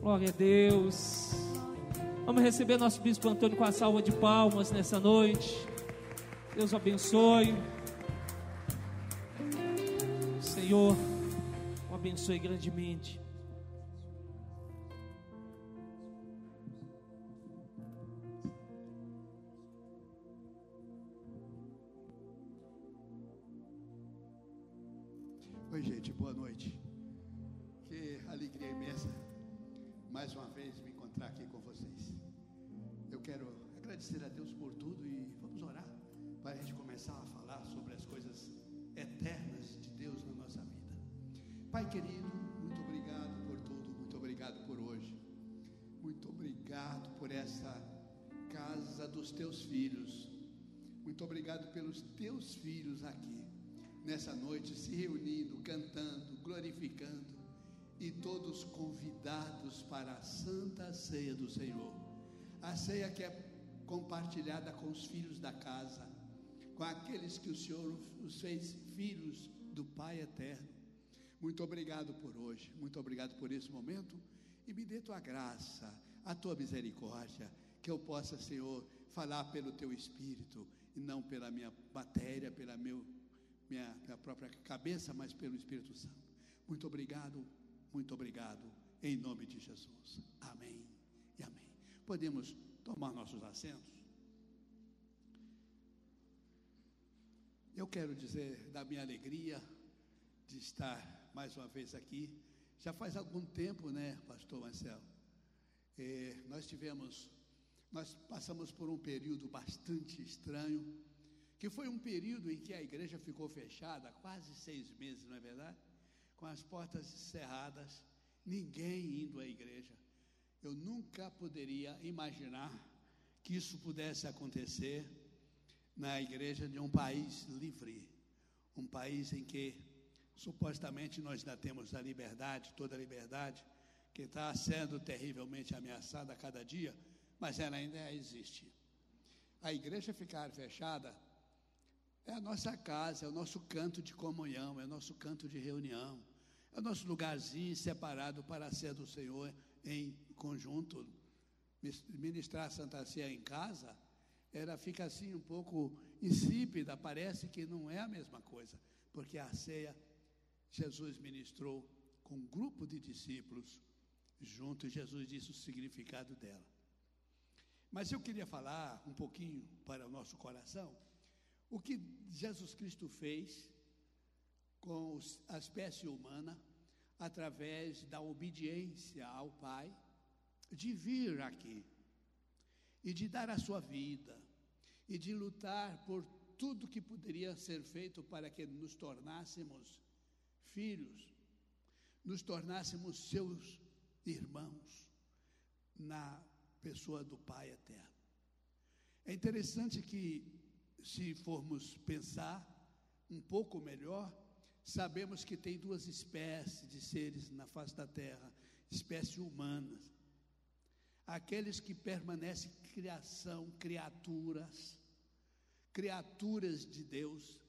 Glória a Deus. Vamos receber nosso bispo Antônio com a salva de palmas nessa noite. Deus abençoe. Senhor, o abençoe grandemente. E todos convidados para a santa ceia do Senhor. A ceia que é compartilhada com os filhos da casa, com aqueles que o Senhor os fez filhos do Pai eterno. Muito obrigado por hoje, muito obrigado por esse momento e me dê tua graça, a tua misericórdia, que eu possa, Senhor, falar pelo teu espírito e não pela minha matéria, pela meu minha, minha própria cabeça, mas pelo Espírito Santo. Muito obrigado, muito obrigado, em nome de Jesus. Amém e amém. Podemos tomar nossos assentos? Eu quero dizer da minha alegria de estar mais uma vez aqui. Já faz algum tempo, né, Pastor Marcelo? É, nós tivemos, nós passamos por um período bastante estranho que foi um período em que a igreja ficou fechada quase seis meses, não é verdade? Com as portas cerradas, ninguém indo à igreja. Eu nunca poderia imaginar que isso pudesse acontecer na igreja de um país livre, um país em que supostamente nós ainda temos a liberdade, toda a liberdade, que está sendo terrivelmente ameaçada a cada dia, mas ela ainda existe. A igreja ficar fechada é a nossa casa, é o nosso canto de comunhão, é o nosso canto de reunião, é o nosso lugarzinho separado para a ceia do Senhor em conjunto. Ministrar a Santa Ceia em casa, ela fica assim um pouco insípida, parece que não é a mesma coisa, porque a ceia Jesus ministrou com um grupo de discípulos junto, e Jesus disse o significado dela. Mas eu queria falar um pouquinho para o nosso coração o que Jesus Cristo fez com a espécie humana através da obediência ao Pai, de vir aqui e de dar a sua vida e de lutar por tudo que poderia ser feito para que nos tornássemos filhos, nos tornássemos seus irmãos na pessoa do Pai eterno. É interessante que se formos pensar um pouco melhor, sabemos que tem duas espécies de seres na face da terra, espécies humanas. Aqueles que permanecem criação, criaturas, criaturas de Deus,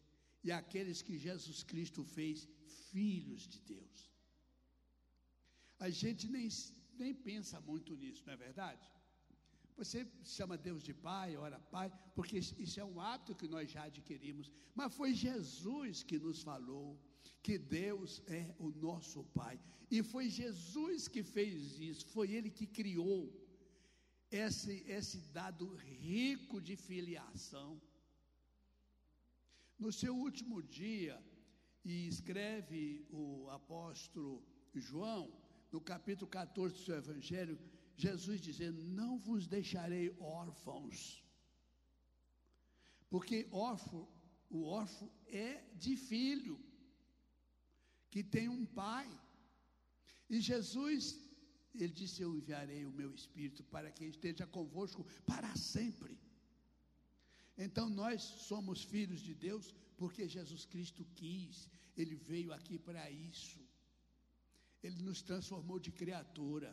e aqueles que Jesus Cristo fez filhos de Deus. A gente nem, nem pensa muito nisso, não é verdade? Você chama Deus de Pai, ora Pai, porque isso é um hábito que nós já adquirimos. Mas foi Jesus que nos falou que Deus é o nosso Pai. E foi Jesus que fez isso, foi Ele que criou esse, esse dado rico de filiação. No seu último dia, e escreve o apóstolo João, no capítulo 14 do seu Evangelho, Jesus dizendo: Não vos deixarei órfãos. Porque órfão, o órfão é de filho, que tem um pai. E Jesus, ele disse: Eu enviarei o meu espírito para que esteja convosco para sempre. Então nós somos filhos de Deus porque Jesus Cristo quis, ele veio aqui para isso. Ele nos transformou de criatura.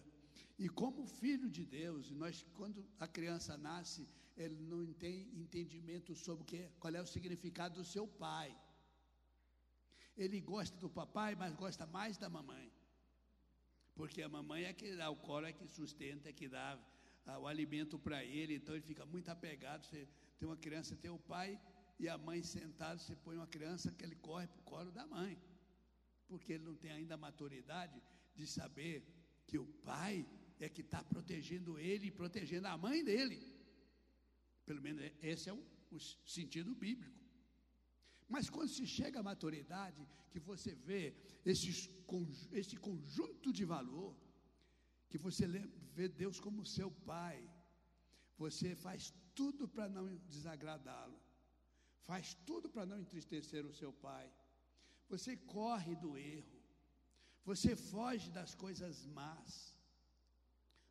E como filho de Deus, nós quando a criança nasce, ele não tem entendimento sobre o que, qual é o significado do seu pai. Ele gosta do papai, mas gosta mais da mamãe. porque a mamãe é que dá o colo, é que sustenta, é que dá ah, o alimento para ele, então ele fica muito apegado. Você tem uma criança, tem o pai e a mãe sentado, você põe uma criança que ele corre para o colo da mãe, porque ele não tem ainda a maturidade de saber que o pai é que está protegendo ele e protegendo a mãe dele. Pelo menos esse é o, o sentido bíblico. Mas quando se chega à maturidade, que você vê esses, esse conjunto de valor, que você vê Deus como seu pai, você faz tudo para não desagradá-lo, faz tudo para não entristecer o seu pai, você corre do erro, você foge das coisas más,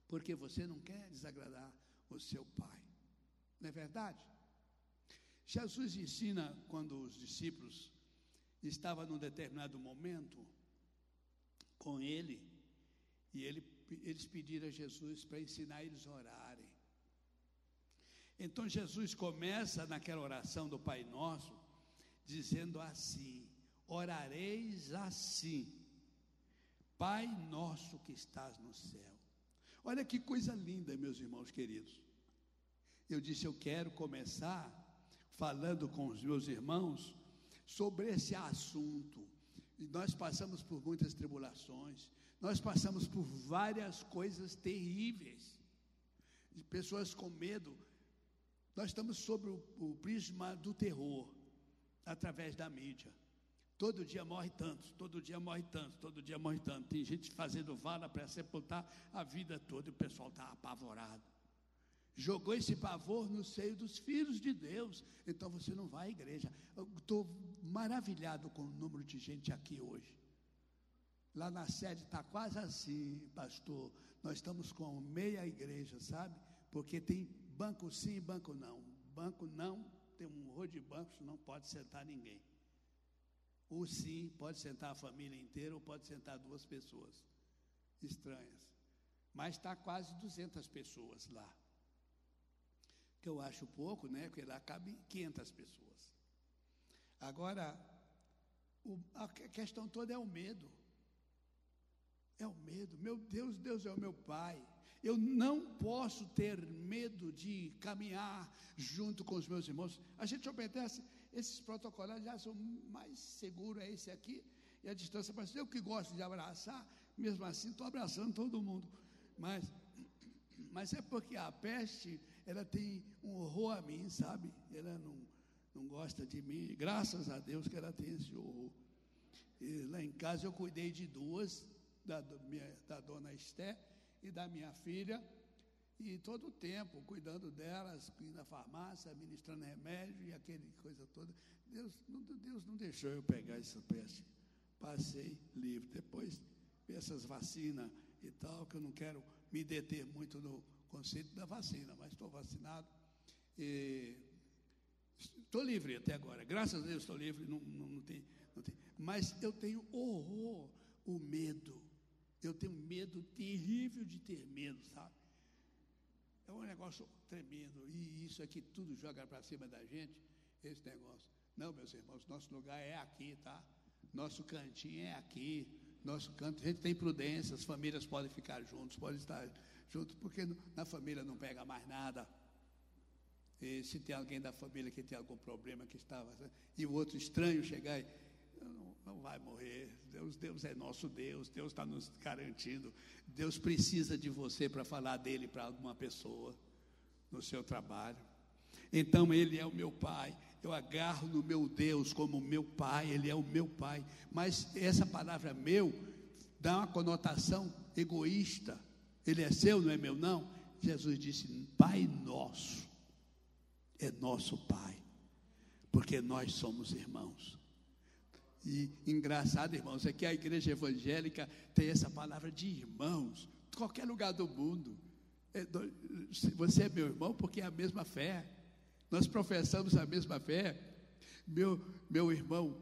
porque você não quer desagradar o seu pai, não é verdade? Jesus ensina quando os discípulos estavam num determinado momento com ele, e ele, eles pediram a Jesus para ensinar eles a orarem. Então Jesus começa naquela oração do Pai Nosso, dizendo assim: Orareis assim, Pai nosso que estás no céu. Olha que coisa linda, meus irmãos queridos. Eu disse: Eu quero começar falando com os meus irmãos sobre esse assunto. E nós passamos por muitas tribulações, nós passamos por várias coisas terríveis, de pessoas com medo. Nós estamos sobre o, o prisma do terror, através da mídia. Todo dia morre tantos, todo dia morre tantos, todo dia morre tanto. Tem gente fazendo vala para sepultar a vida toda e o pessoal está apavorado jogou esse pavor no seio dos filhos de Deus. Então você não vai à igreja. Estou maravilhado com o número de gente aqui hoje. Lá na sede está quase assim, pastor. Nós estamos com meia igreja, sabe? Porque tem banco sim e banco não. Banco não, tem um rolo de bancos, não pode sentar ninguém. O sim pode sentar a família inteira ou pode sentar duas pessoas estranhas. Mas está quase 200 pessoas lá que eu acho pouco, né? Porque lá cabe 500 pessoas. Agora, o, a questão toda é o medo. É o medo. Meu Deus, Deus é o meu Pai. Eu não posso ter medo de caminhar junto com os meus irmãos. A gente obedece esses protocolos, já são mais seguros, é esse aqui, e a distância, mas eu que gosto de abraçar, mesmo assim estou abraçando todo mundo. Mas, mas é porque a peste ela tem um horror a mim, sabe? Ela não, não gosta de mim. Graças a Deus que ela tem esse horror. E lá em casa eu cuidei de duas, da, minha, da dona Esté e da minha filha, e todo o tempo cuidando delas, indo na farmácia, administrando remédio e aquele coisa toda. Deus, Deus não deixou eu pegar essa peste. Passei livre. Depois, essas vacinas e tal, que eu não quero me deter muito no conceito da vacina, mas estou vacinado. Estou livre até agora, graças a Deus estou livre, não, não, não, tem, não tem. Mas eu tenho horror, o medo. Eu tenho medo terrível de ter medo, sabe? É um negócio tremendo. E isso aqui tudo joga para cima da gente, esse negócio. Não, meus irmãos, nosso lugar é aqui, tá? Nosso cantinho é aqui. Nosso canto, a gente tem prudência, as famílias podem ficar juntos, podem estar junto, porque na família não pega mais nada. E se tem alguém da família que tem algum problema que estava e o outro estranho chegar e não, vai morrer. Deus, Deus é nosso Deus, Deus está nos garantindo. Deus precisa de você para falar dele para alguma pessoa no seu trabalho. Então ele é o meu pai. Eu agarro no meu Deus como meu pai, ele é o meu pai. Mas essa palavra meu dá uma conotação egoísta. Ele é seu, não é meu, não. Jesus disse: Pai nosso, é nosso Pai, porque nós somos irmãos. E engraçado, irmãos, é que a igreja evangélica tem essa palavra de irmãos, qualquer lugar do mundo. É, você é meu irmão porque é a mesma fé. Nós professamos a mesma fé. Meu, meu irmão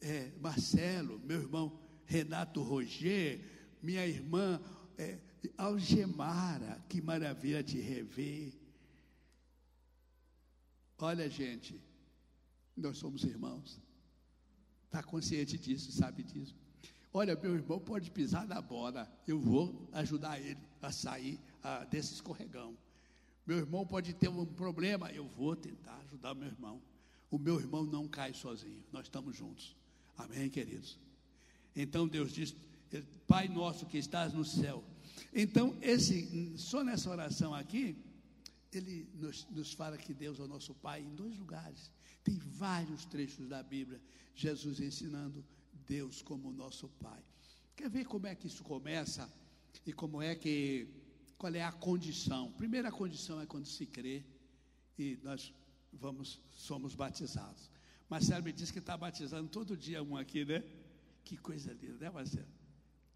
é, Marcelo, meu irmão Renato Roger, minha irmã é, Algemara, que maravilha te rever. Olha, gente, nós somos irmãos. Está consciente disso, sabe disso. Olha, meu irmão pode pisar na bola, eu vou ajudar ele a sair a, desse escorregão. Meu irmão pode ter um problema, eu vou tentar ajudar meu irmão. O meu irmão não cai sozinho, nós estamos juntos. Amém, queridos? Então Deus diz: Pai nosso que estás no céu. Então, esse, só nessa oração aqui, ele nos, nos fala que Deus é o nosso Pai em dois lugares. Tem vários trechos da Bíblia, Jesus ensinando Deus como nosso Pai. Quer ver como é que isso começa e como é que qual é a condição? Primeira condição é quando se crê e nós vamos somos batizados. Marcelo me disse que está batizando todo dia um aqui, né? Que coisa linda, né, Marcelo?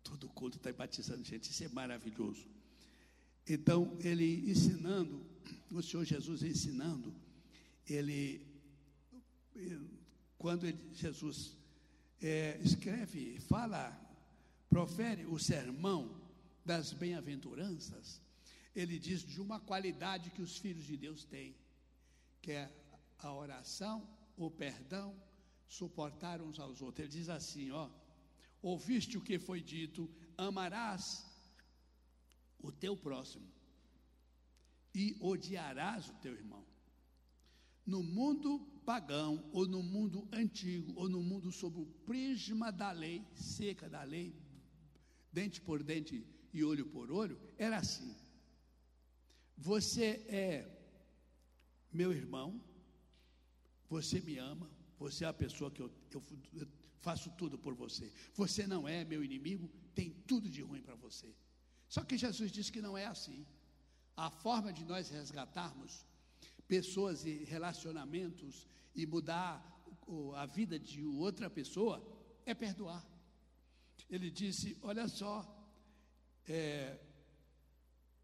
Todo culto está batizando gente, isso é maravilhoso. Então, ele ensinando, o Senhor Jesus ensinando, ele, quando ele, Jesus é, escreve, fala, profere o sermão das bem-aventuranças, ele diz de uma qualidade que os filhos de Deus têm, que é a oração, o perdão, suportar uns aos outros. Ele diz assim, ó, ouviste o que foi dito, amarás o teu próximo e odiarás o teu irmão. No mundo pagão, ou no mundo antigo, ou no mundo sob o prisma da lei, seca da lei, dente por dente e olho por olho, era assim. Você é meu irmão, você me ama, você é a pessoa que eu, eu, eu faço tudo por você. Você não é meu inimigo, tem tudo de ruim para você. Só que Jesus disse que não é assim. A forma de nós resgatarmos pessoas e relacionamentos e mudar a vida de outra pessoa é perdoar. Ele disse: Olha só, é,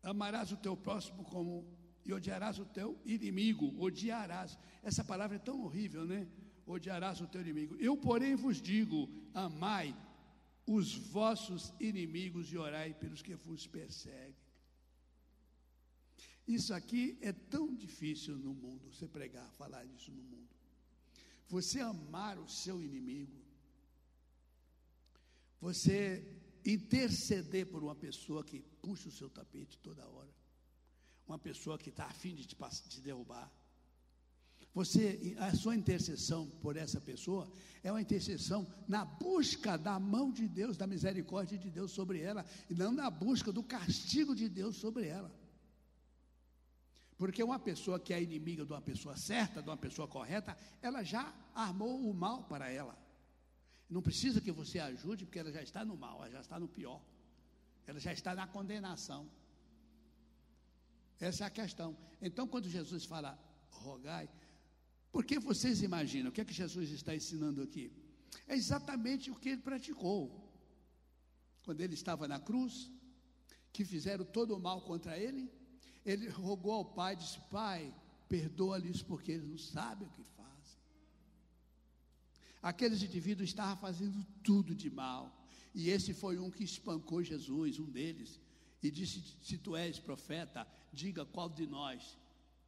amarás o teu próximo como e odiarás o teu inimigo, odiarás. Essa palavra é tão horrível, né? Odiarás o teu inimigo. Eu, porém, vos digo: amai os vossos inimigos e orai pelos que vos perseguem. Isso aqui é tão difícil no mundo, você pregar, falar disso no mundo. Você amar o seu inimigo, você interceder por uma pessoa que puxa o seu tapete toda hora, uma pessoa que está afim de te, te derrubar. Você, a sua intercessão por essa pessoa é uma intercessão na busca da mão de Deus, da misericórdia de Deus sobre ela, e não na busca do castigo de Deus sobre ela. Porque uma pessoa que é inimiga de uma pessoa certa, de uma pessoa correta, ela já armou o mal para ela. Não precisa que você ajude, porque ela já está no mal, ela já está no pior. Ela já está na condenação. Essa é a questão. Então, quando Jesus fala rogai, porque vocês imaginam, o que é que Jesus está ensinando aqui? É exatamente o que ele praticou. Quando ele estava na cruz, que fizeram todo o mal contra ele, ele rogou ao pai, disse: Pai, perdoa-lhes porque eles não sabem o que fazem. Aqueles indivíduos estavam fazendo tudo de mal. E esse foi um que espancou Jesus, um deles, e disse: Se tu és profeta, diga qual de nós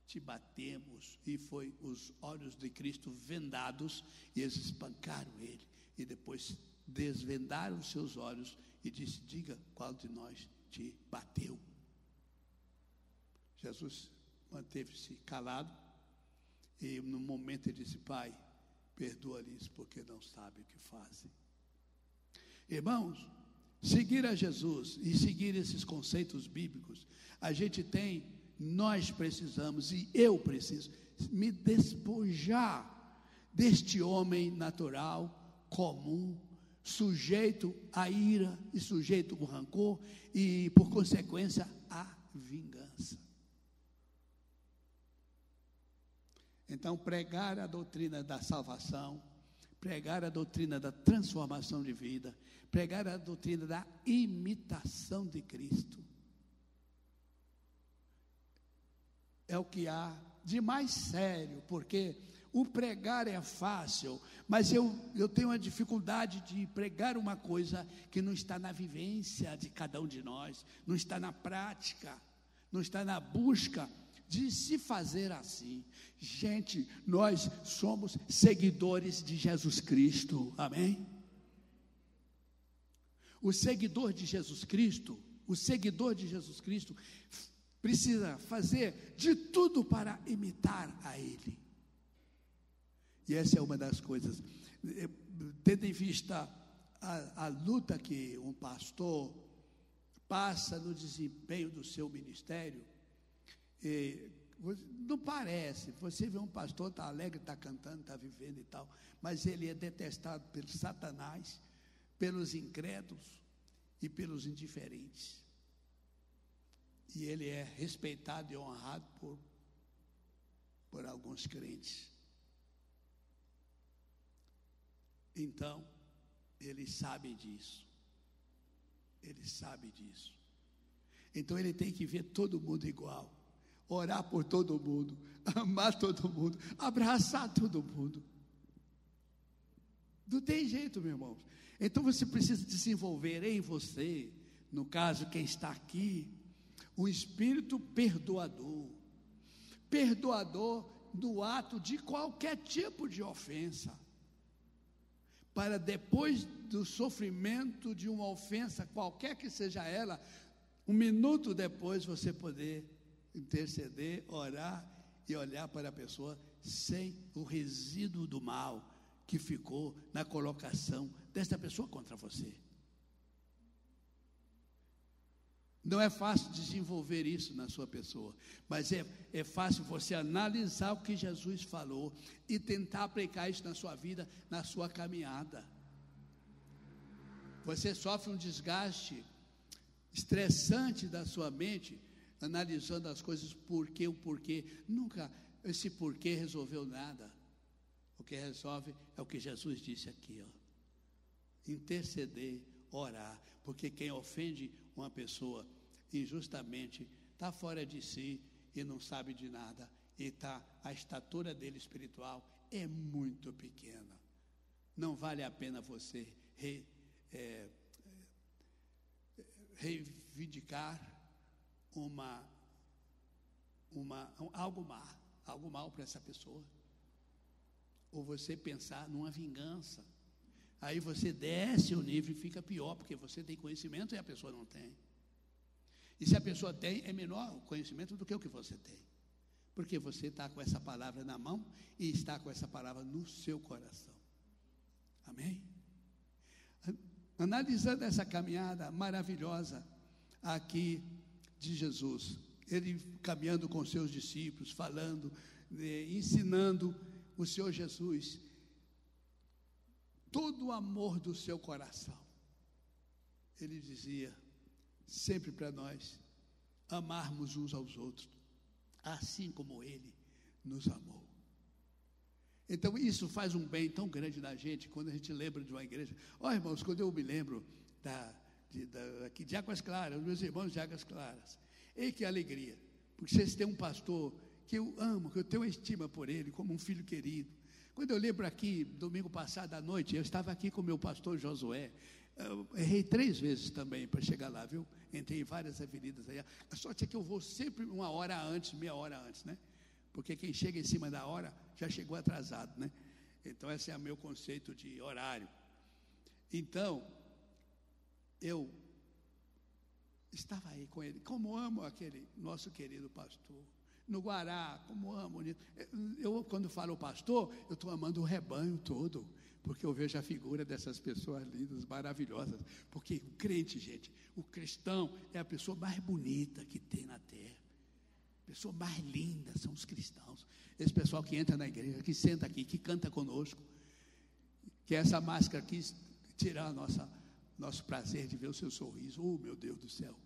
te batemos. E foi os olhos de Cristo vendados, e eles espancaram ele. E depois desvendaram seus olhos e disse: Diga qual de nós te bateu. Jesus manteve-se calado e no momento ele disse: Pai, perdoa-lhes porque não sabem o que fazem. Irmãos, seguir a Jesus e seguir esses conceitos bíblicos, a gente tem, nós precisamos e eu preciso me despojar deste homem natural, comum, sujeito à ira e sujeito ao rancor e, por consequência, à vingança. Então, pregar a doutrina da salvação, pregar a doutrina da transformação de vida, pregar a doutrina da imitação de Cristo. É o que há de mais sério, porque o pregar é fácil, mas eu, eu tenho a dificuldade de pregar uma coisa que não está na vivência de cada um de nós, não está na prática, não está na busca de se fazer assim. Gente, nós somos seguidores de Jesus Cristo, amém? O seguidor de Jesus Cristo, o seguidor de Jesus Cristo, precisa fazer de tudo para imitar a Ele. E essa é uma das coisas. Eh, tendo em vista a, a luta que um pastor passa no desempenho do seu ministério, e, não parece, você vê um pastor, está alegre, está cantando, está vivendo e tal, mas ele é detestado pelo Satanás, pelos incrédulos e pelos indiferentes. E ele é respeitado e honrado por, por alguns crentes. Então, eles sabem disso. Ele sabe disso. Então ele tem que ver todo mundo igual, orar por todo mundo, amar todo mundo, abraçar todo mundo. Não tem jeito, meu irmão. Então você precisa desenvolver em você, no caso quem está aqui, um espírito perdoador. Perdoador no ato de qualquer tipo de ofensa para depois do sofrimento de uma ofensa, qualquer que seja ela, um minuto depois você poder interceder, orar e olhar para a pessoa sem o resíduo do mal que ficou na colocação desta pessoa contra você. Não é fácil desenvolver isso na sua pessoa, mas é, é fácil você analisar o que Jesus falou e tentar aplicar isso na sua vida, na sua caminhada. Você sofre um desgaste estressante da sua mente, analisando as coisas, porquê, o porquê. Nunca esse porquê resolveu nada. O que resolve é o que Jesus disse aqui, ó. Interceder, orar, porque quem ofende uma pessoa injustamente está fora de si e não sabe de nada e tá a estatura dele espiritual é muito pequena. Não vale a pena você re, é, é reivindicar uma, uma, algo mal, algo mal para essa pessoa. Ou você pensar numa vingança. Aí você desce o nível e fica pior, porque você tem conhecimento e a pessoa não tem. E se a pessoa tem, é menor conhecimento do que o que você tem. Porque você está com essa palavra na mão e está com essa palavra no seu coração. Amém? Analisando essa caminhada maravilhosa aqui de Jesus, ele caminhando com seus discípulos, falando, eh, ensinando o Senhor Jesus, todo o amor do seu coração. Ele dizia: sempre para nós amarmos uns aos outros, assim como Ele nos amou. Então, isso faz um bem tão grande na gente quando a gente lembra de uma igreja. Ó, oh, irmãos, quando eu me lembro da, de, da, aqui de Águas Claras, meus irmãos de Águas Claras, ei que alegria, porque vocês têm um pastor que eu amo, que eu tenho estima por ele, como um filho querido. Quando eu lembro aqui, domingo passado à noite, eu estava aqui com meu pastor Josué, eu errei três vezes também para chegar lá, viu? Entrei em várias avenidas aí. A sorte é que eu vou sempre uma hora antes, meia hora antes, né? Porque quem chega em cima da hora já chegou atrasado, né? Então, esse é o meu conceito de horário. Então, eu estava aí com ele. Como amo aquele nosso querido pastor. No Guará, como amo. Eu, quando falo pastor, eu estou amando o rebanho todo porque eu vejo a figura dessas pessoas lindas, maravilhosas. Porque o crente, gente, o cristão é a pessoa mais bonita que tem na terra. A pessoa mais linda são os cristãos. Esse pessoal que entra na igreja, que senta aqui, que canta conosco, que essa máscara aqui tirar nossa nosso prazer de ver o seu sorriso. Oh, meu Deus do céu.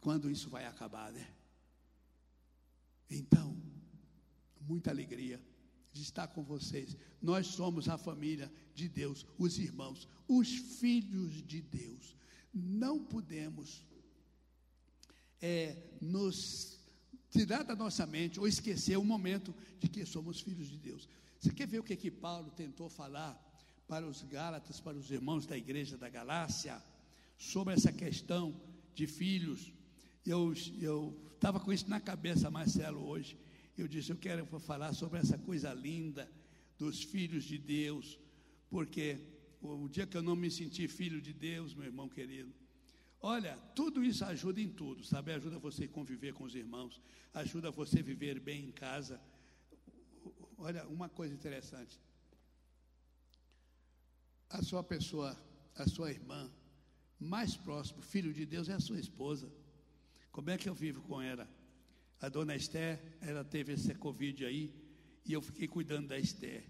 Quando isso vai acabar, né? Então, muita alegria de estar com vocês. Nós somos a família de Deus, os irmãos, os filhos de Deus. Não podemos é, nos tirar da nossa mente ou esquecer o momento de que somos filhos de Deus. Você quer ver o que, que Paulo tentou falar para os Gálatas, para os irmãos da igreja da Galácia, sobre essa questão de filhos? Eu estava com isso na cabeça, Marcelo, hoje. Eu disse: Eu quero falar sobre essa coisa linda dos filhos de Deus, porque o dia que eu não me senti filho de Deus, meu irmão querido. Olha, tudo isso ajuda em tudo, sabe? Ajuda você a conviver com os irmãos, ajuda você a viver bem em casa. Olha, uma coisa interessante. A sua pessoa, a sua irmã, mais próximo, filho de Deus, é a sua esposa. Como é que eu vivo com ela? A dona Esther, ela teve esse Covid aí, e eu fiquei cuidando da Esther,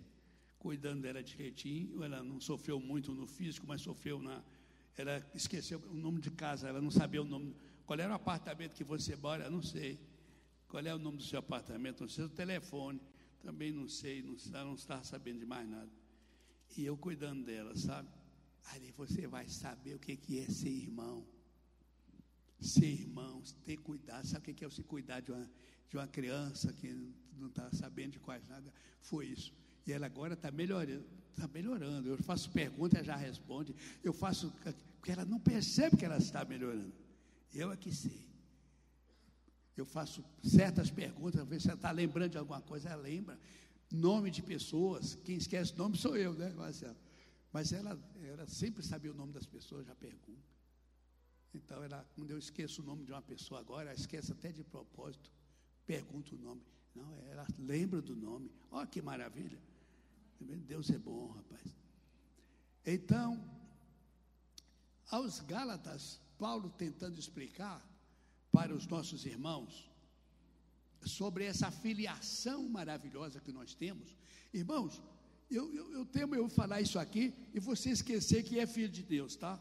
cuidando dela direitinho. Ela não sofreu muito no físico, mas sofreu na. Ela esqueceu o nome de casa, ela não sabia o nome. Qual era o apartamento que você mora? Eu não sei. Qual é o nome do seu apartamento? Não sei o telefone. Também não sei, não, não estava sabendo de mais nada. E eu cuidando dela, sabe? Ali você vai saber o que, que é ser irmão. Ser irmão, ter cuidado. Sabe o que é se cuidar de uma, de uma criança que não está sabendo de quase nada? Foi isso. E ela agora está melhorando, está melhorando. Eu faço pergunta, ela já responde. Eu faço, porque ela não percebe que ela está melhorando. Eu é que sei. Eu faço certas perguntas, ver se ela está lembrando de alguma coisa, ela lembra. Nome de pessoas, quem esquece nome sou eu, né, Marcelo? Mas ela, ela sempre sabia o nome das pessoas, já pergunta. Então, ela, quando eu esqueço o nome de uma pessoa agora, ela esquece até de propósito, pergunta o nome. Não, ela lembra do nome. Olha que maravilha. Deus é bom, rapaz. Então, aos Gálatas, Paulo tentando explicar para os nossos irmãos sobre essa filiação maravilhosa que nós temos. Irmãos, eu, eu, eu temo eu falar isso aqui e você esquecer que é filho de Deus, tá?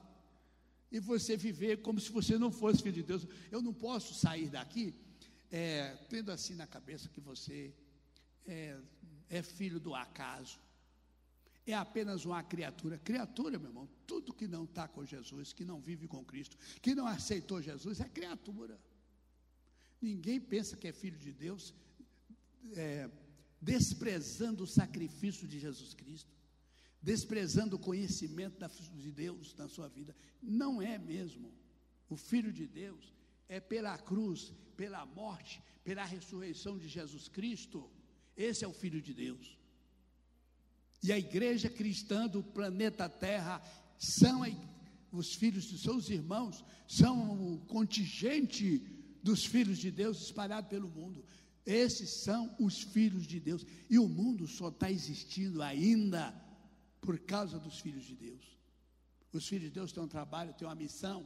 E você viver como se você não fosse filho de Deus. Eu não posso sair daqui é, tendo assim na cabeça que você é, é filho do acaso. É apenas uma criatura. Criatura, meu irmão, tudo que não está com Jesus, que não vive com Cristo, que não aceitou Jesus, é criatura. Ninguém pensa que é filho de Deus. É, desprezando o sacrifício de Jesus Cristo, desprezando o conhecimento de Deus na sua vida. Não é mesmo. O Filho de Deus é pela cruz, pela morte, pela ressurreição de Jesus Cristo. Esse é o Filho de Deus. E a igreja cristã do planeta Terra são a, os filhos de seus irmãos, são o contingente dos filhos de Deus espalhado pelo mundo. Esses são os filhos de Deus. E o mundo só está existindo ainda por causa dos filhos de Deus. Os filhos de Deus têm um trabalho, têm uma missão.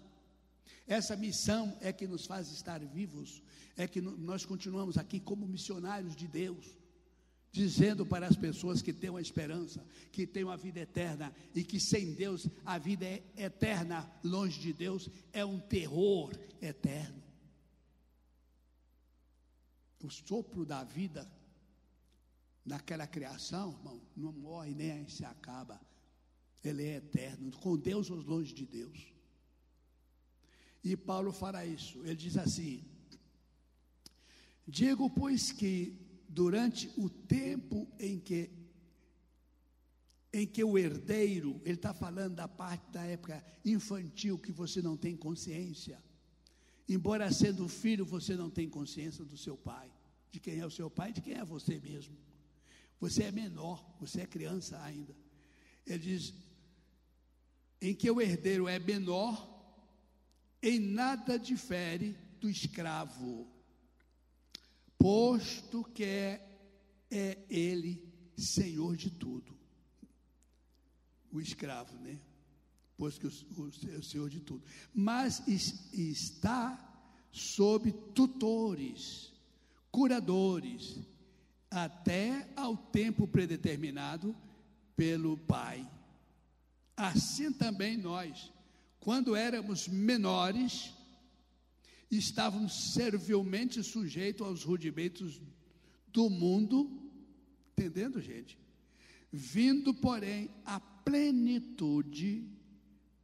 Essa missão é que nos faz estar vivos, é que nós continuamos aqui como missionários de Deus, dizendo para as pessoas que têm uma esperança, que têm uma vida eterna e que sem Deus a vida é eterna, longe de Deus, é um terror eterno o sopro da vida naquela criação, irmão, não morre nem se acaba. Ele é eterno, com Deus ou longe de Deus. E Paulo fará isso. Ele diz assim: Digo, pois, que durante o tempo em que em que o herdeiro, ele está falando da parte da época infantil que você não tem consciência. Embora sendo filho, você não tem consciência do seu pai, de quem é o seu pai, de quem é você mesmo. Você é menor, você é criança ainda. Ele diz: em que o herdeiro é menor, em nada difere do escravo, posto que é, é ele senhor de tudo. O escravo, né? Pois que o, Senhor de tudo. Mas está sob tutores, curadores, até ao tempo predeterminado pelo Pai. Assim também nós, quando éramos menores, estávamos servilmente sujeitos aos rudimentos do mundo, entendendo, gente? Vindo, porém, à plenitude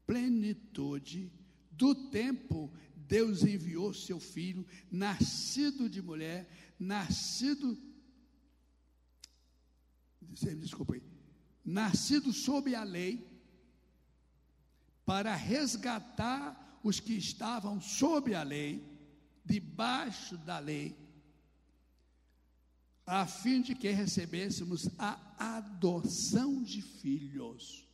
plenitude do tempo, Deus enviou seu filho, nascido de mulher, nascido. Desculpa aí. Nascido sob a lei, para resgatar os que estavam sob a lei, debaixo da lei, a fim de que recebêssemos a adoção de filhos.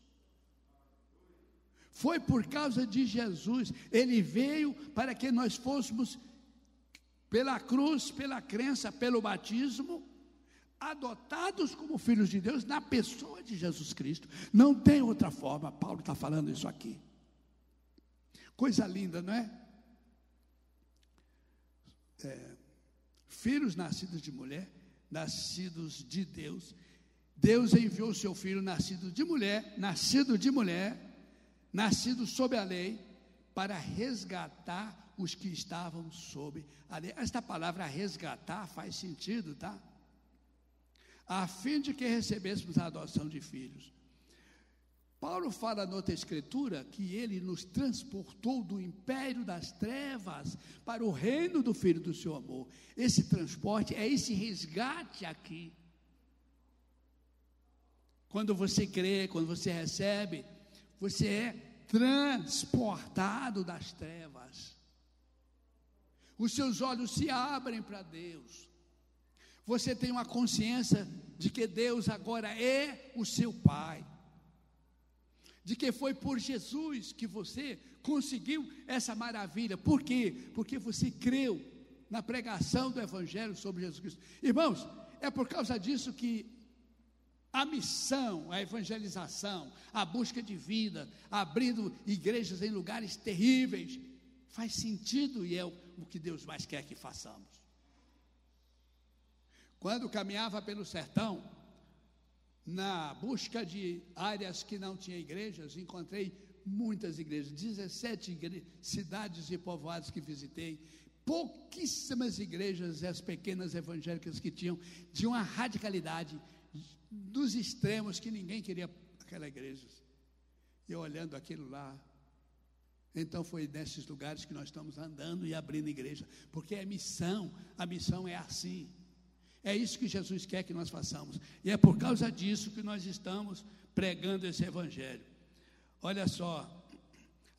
Foi por causa de Jesus. Ele veio para que nós fôssemos, pela cruz, pela crença, pelo batismo, adotados como filhos de Deus na pessoa de Jesus Cristo. Não tem outra forma. Paulo está falando isso aqui. Coisa linda, não é? é? Filhos nascidos de mulher, nascidos de Deus. Deus enviou o seu filho nascido de mulher, nascido de mulher, nascido sob a lei, para resgatar os que estavam sob a lei. Esta palavra resgatar faz sentido, tá? A fim de que recebêssemos a adoção de filhos. Paulo fala noutra escritura que ele nos transportou do império das trevas para o reino do Filho do seu amor. Esse transporte é esse resgate aqui. Quando você crê, quando você recebe, você é transportado das trevas. Os seus olhos se abrem para Deus. Você tem uma consciência de que Deus agora é o seu Pai de que foi por Jesus que você conseguiu essa maravilha. Por quê? Porque você creu na pregação do Evangelho sobre Jesus Cristo. Irmãos, é por causa disso que a missão, a evangelização, a busca de vida, abrindo igrejas em lugares terríveis, faz sentido e é o, que Deus mais quer que façamos. Quando caminhava pelo sertão, na busca de áreas que não tinha igrejas, encontrei muitas igrejas, 17 igre cidades e povoados que visitei, pouquíssimas igrejas, as pequenas evangélicas que tinham, de uma radicalidade dos extremos que ninguém queria aquela igreja. E olhando aquilo lá, então foi nesses lugares que nós estamos andando e abrindo igreja, porque é missão, a missão é assim. É isso que Jesus quer que nós façamos. E é por causa disso que nós estamos pregando esse evangelho. Olha só,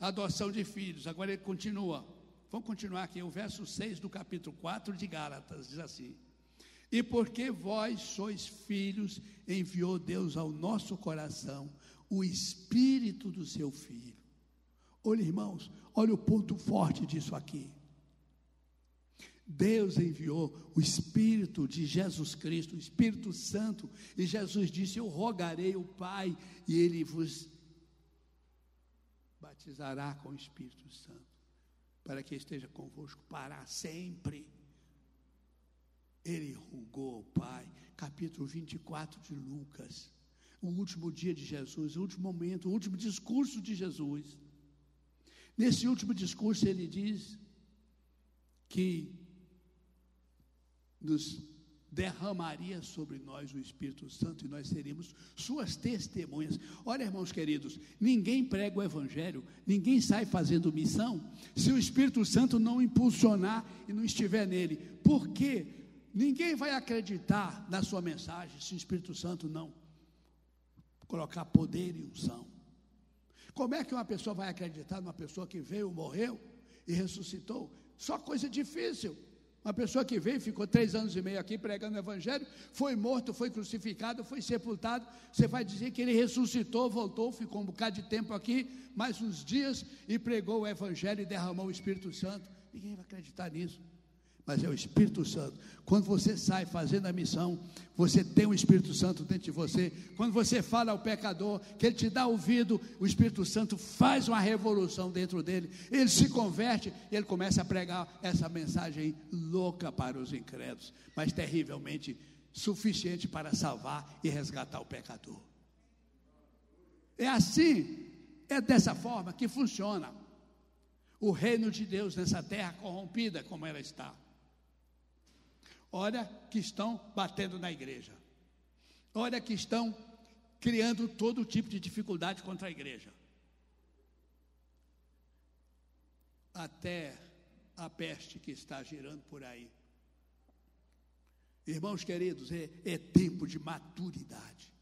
adoção de filhos. Agora ele continua. Vamos continuar aqui, o verso 6 do capítulo 4 de Gálatas diz assim: E porque vós sois filhos, enviou Deus ao nosso coração o espírito do seu filho. Olha, irmãos, olha o ponto forte disso aqui. Deus enviou o Espírito de Jesus Cristo, o Espírito Santo, e Jesus disse: Eu rogarei o Pai, e Ele vos batizará com o Espírito Santo, para que esteja convosco para sempre. Ele rogou ao Pai, capítulo 24 de Lucas, o último dia de Jesus, o último momento, o último discurso de Jesus. Nesse último discurso, ele diz que nos derramaria sobre nós o Espírito Santo e nós seríamos suas testemunhas. Olha, irmãos queridos, ninguém prega o Evangelho, ninguém sai fazendo missão se o Espírito Santo não impulsionar e não estiver nele. Por quê? Ninguém vai acreditar na sua mensagem se o Espírito Santo não colocar poder e unção. Como é que uma pessoa vai acreditar numa pessoa que veio, morreu e ressuscitou? Só coisa difícil. Uma pessoa que veio, ficou três anos e meio aqui pregando o Evangelho, foi morto, foi crucificado, foi sepultado. Você vai dizer que ele ressuscitou, voltou, ficou um bocado de tempo aqui, mais uns dias, e pregou o Evangelho e derramou o Espírito Santo. Ninguém vai acreditar nisso mas é o Espírito Santo. Quando você sai fazendo a missão, você tem o Espírito Santo dentro de você. Quando você fala ao pecador, que ele te dá ouvido, o Espírito Santo faz uma revolução dentro dele. Ele se converte e ele começa a pregar essa mensagem louca para os incrédulos, mas terrivelmente suficiente para salvar e resgatar o pecador. É assim, é dessa forma que funciona o reino de Deus nessa terra corrompida como ela está. Olha que estão batendo na igreja. Olha que estão criando todo tipo de dificuldade contra a igreja. Até a peste que está girando por aí. Irmãos queridos, é, é tempo de maturidade.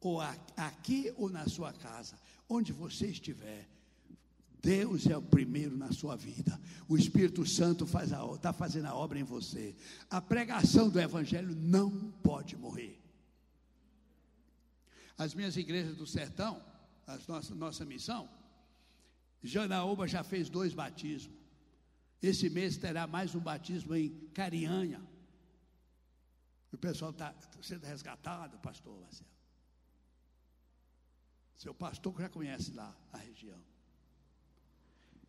Ou aqui ou na sua casa, onde você estiver, Deus é o primeiro na sua vida. O Espírito Santo está fazendo a obra em você. A pregação do Evangelho não pode morrer. As minhas igrejas do sertão, a nossa, nossa missão, Janaúba já fez dois batismos. Esse mês terá mais um batismo em Carianha. O pessoal está sendo resgatado, pastor Marcelo. Seu pastor já conhece lá a região.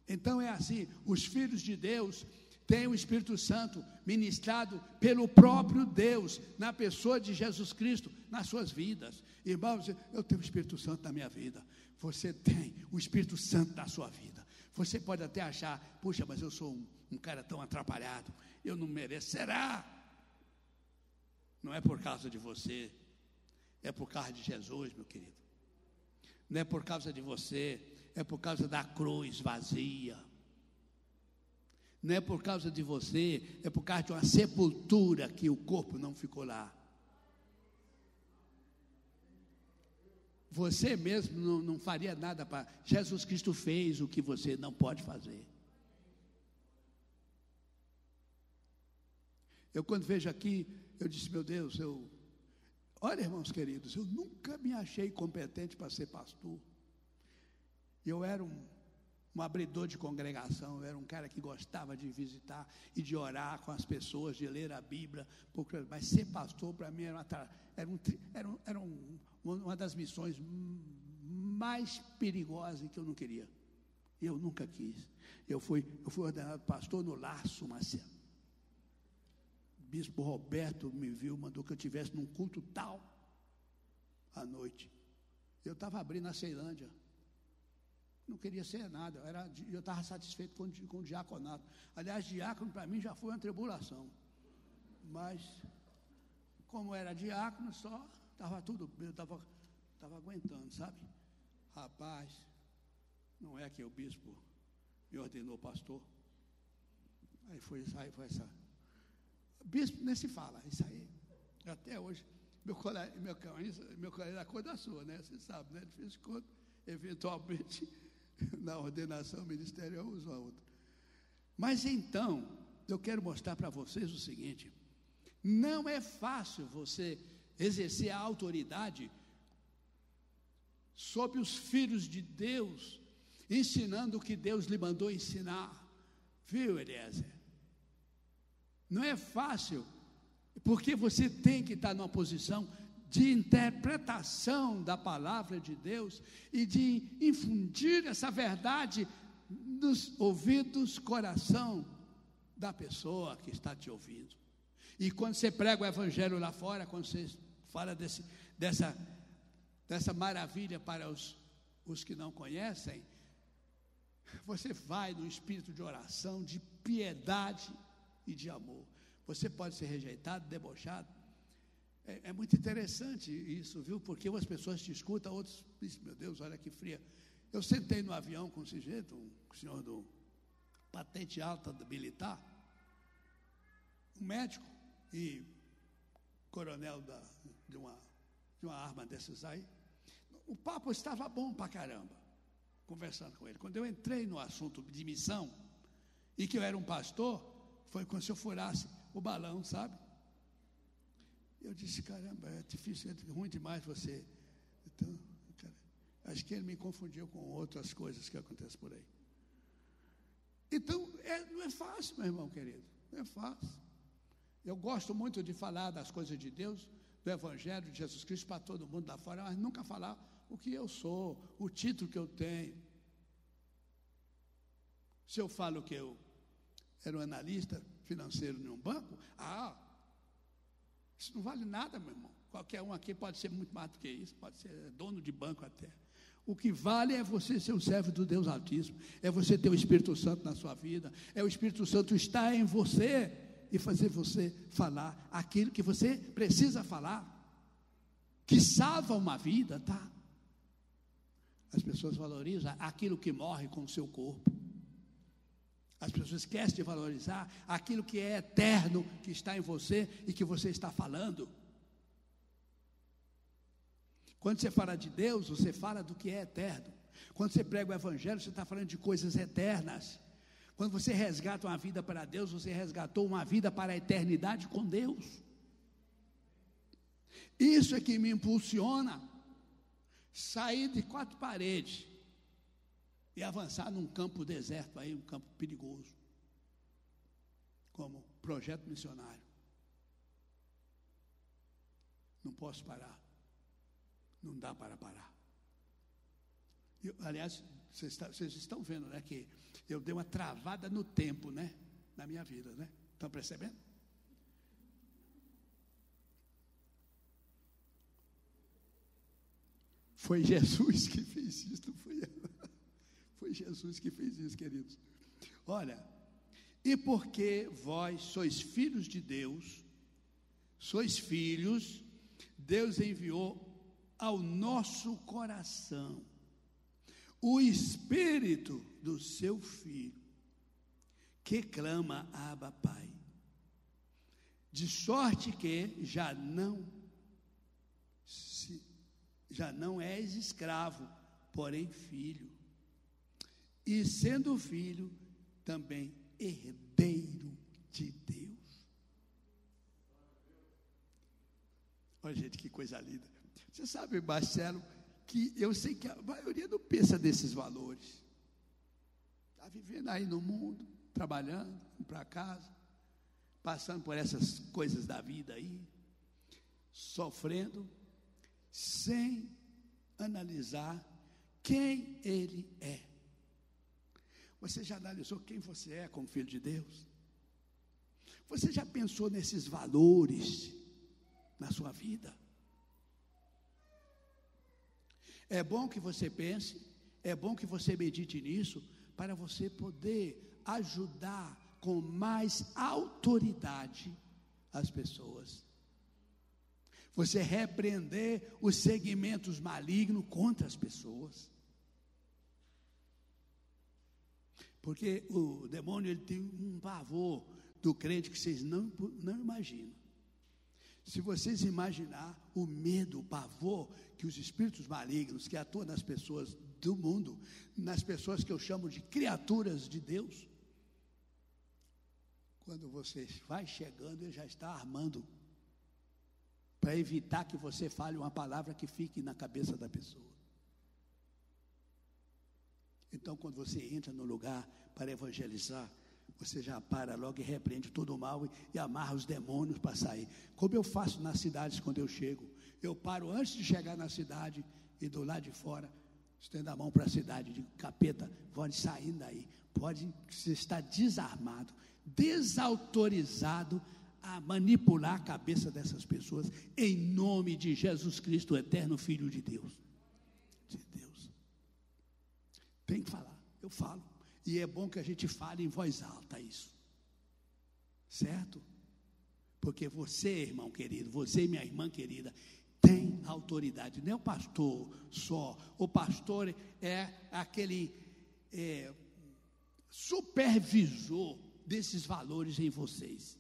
Então é assim: os filhos de Deus têm o Espírito Santo ministrado pelo próprio Deus, na pessoa de Jesus Cristo, nas suas vidas. Irmãos, eu tenho o Espírito Santo na minha vida. Você tem o Espírito Santo na sua vida. Você pode até achar, puxa, mas eu sou um, um cara tão atrapalhado, eu não mereço. Será? Não é por causa de você, é por causa de Jesus, meu querido. Não é por causa de você, é por causa da cruz vazia. Não é por causa de você, é por causa de uma sepultura que o corpo não ficou lá. Você mesmo não, não faria nada para. Jesus Cristo fez o que você não pode fazer. Eu, quando vejo aqui, eu disse: Meu Deus, eu. Olha, irmãos queridos, eu nunca me achei competente para ser pastor. Eu era um, um abridor de congregação, eu era um cara que gostava de visitar e de orar com as pessoas, de ler a Bíblia, mas ser pastor para mim era, uma, era, um, era, um, era um, uma das missões mais perigosas que eu não queria. Eu nunca quis. Eu fui, eu fui ordenado pastor no Laço, Marcelo. Bispo Roberto me viu, mandou que eu tivesse num culto tal à noite. Eu estava abrindo a Ceilândia. Não queria ser nada. Era, eu estava satisfeito com, com o diaconato. Aliás, diácono para mim já foi uma tribulação. Mas, como era diácono só, Estava tudo, eu estava tava aguentando, sabe? Rapaz, não é que o bispo me ordenou pastor. Aí foi isso aí, foi essa. Bispo nem se fala, isso aí. Até hoje, meu colega, meu, meu colega é a cor da sua, né? Você sabe, né? De vez em quando, eventualmente, na ordenação ministerial, uso a outra. Mas então, eu quero mostrar para vocês o seguinte: não é fácil você exercer a autoridade sobre os filhos de Deus, ensinando o que Deus lhe mandou ensinar. Viu, Eliezer? Não é fácil, porque você tem que estar numa posição de interpretação da palavra de Deus e de infundir essa verdade nos ouvidos, coração da pessoa que está te ouvindo. E quando você prega o evangelho lá fora, quando você fala desse, dessa, dessa maravilha para os, os que não conhecem, você vai no espírito de oração, de piedade e de amor. Você pode ser rejeitado, debochado. É, é muito interessante isso, viu? Porque umas pessoas te escutam, outros dizem, meu Deus, olha que fria. Eu sentei no avião com um sujeito, um senhor do patente alta do militar, um médico e coronel da, de uma, de uma arma dessas aí. O papo estava bom pra caramba, conversando com ele. Quando eu entrei no assunto de missão, e que eu era um pastor, foi como se eu furasse o balão, sabe? Eu disse, caramba, é difícil, é ruim demais você. Então, cara, acho que ele me confundiu com outras coisas que acontecem por aí. Então, é, não é fácil, meu irmão querido, não é fácil. Eu gosto muito de falar das coisas de Deus, do Evangelho de Jesus Cristo para todo mundo lá fora, mas nunca falar o que eu sou, o título que eu tenho. Se eu falo que eu era um analista financeiro em um banco, ah, isso não vale nada, meu irmão. Qualquer um aqui pode ser muito mais do que isso, pode ser dono de banco até. O que vale é você ser um servo do Deus Altíssimo, é você ter o Espírito Santo na sua vida, é o Espírito Santo estar em você e fazer você falar aquilo que você precisa falar, que salva uma vida, tá? As pessoas valorizam aquilo que morre com o seu corpo. As pessoas esquecem de valorizar aquilo que é eterno, que está em você e que você está falando. Quando você fala de Deus, você fala do que é eterno. Quando você prega o Evangelho, você está falando de coisas eternas. Quando você resgata uma vida para Deus, você resgatou uma vida para a eternidade com Deus. Isso é que me impulsiona. sair de quatro paredes e avançar num campo deserto aí, um campo perigoso, como projeto missionário. Não posso parar. Não dá para parar. Eu, aliás, vocês, está, vocês, estão vendo, né, que eu dei uma travada no tempo, né, na minha vida, né? Estão percebendo? Foi Jesus que fez isso, não foi eu. Foi Jesus que fez isso, queridos. Olha, e porque vós sois filhos de Deus, sois filhos, Deus enviou ao nosso coração o espírito do seu filho, que clama Abba Pai. De sorte que já não se, já não és escravo, porém filho. E sendo filho, também herdeiro de Deus. Olha, gente, que coisa linda. Você sabe, Marcelo, que eu sei que a maioria não pensa nesses valores. Está vivendo aí no mundo, trabalhando, indo para casa, passando por essas coisas da vida aí, sofrendo, sem analisar quem ele é. Você já analisou quem você é como filho de Deus? Você já pensou nesses valores na sua vida? É bom que você pense, é bom que você medite nisso, para você poder ajudar com mais autoridade as pessoas. Você repreender os segmentos malignos contra as pessoas. Porque o demônio ele tem um pavor do crente que vocês não, não imaginam. Se vocês imaginar o medo, o pavor que os espíritos malignos que atuam nas pessoas do mundo, nas pessoas que eu chamo de criaturas de Deus, quando você vai chegando, ele já está armando para evitar que você fale uma palavra que fique na cabeça da pessoa. Então, quando você entra no lugar para evangelizar, você já para logo e repreende todo o mal e, e amarra os demônios para sair. Como eu faço nas cidades quando eu chego. Eu paro antes de chegar na cidade e do lado de fora, estendo a mão para a cidade, de capeta, pode sair daí. Pode estar desarmado, desautorizado a manipular a cabeça dessas pessoas, em nome de Jesus Cristo, o eterno Filho de Deus. De Deus. Tem que falar, eu falo. E é bom que a gente fale em voz alta isso. Certo? Porque você, irmão querido, você, minha irmã querida, tem autoridade. Não é o pastor só. O pastor é aquele é, supervisor desses valores em vocês.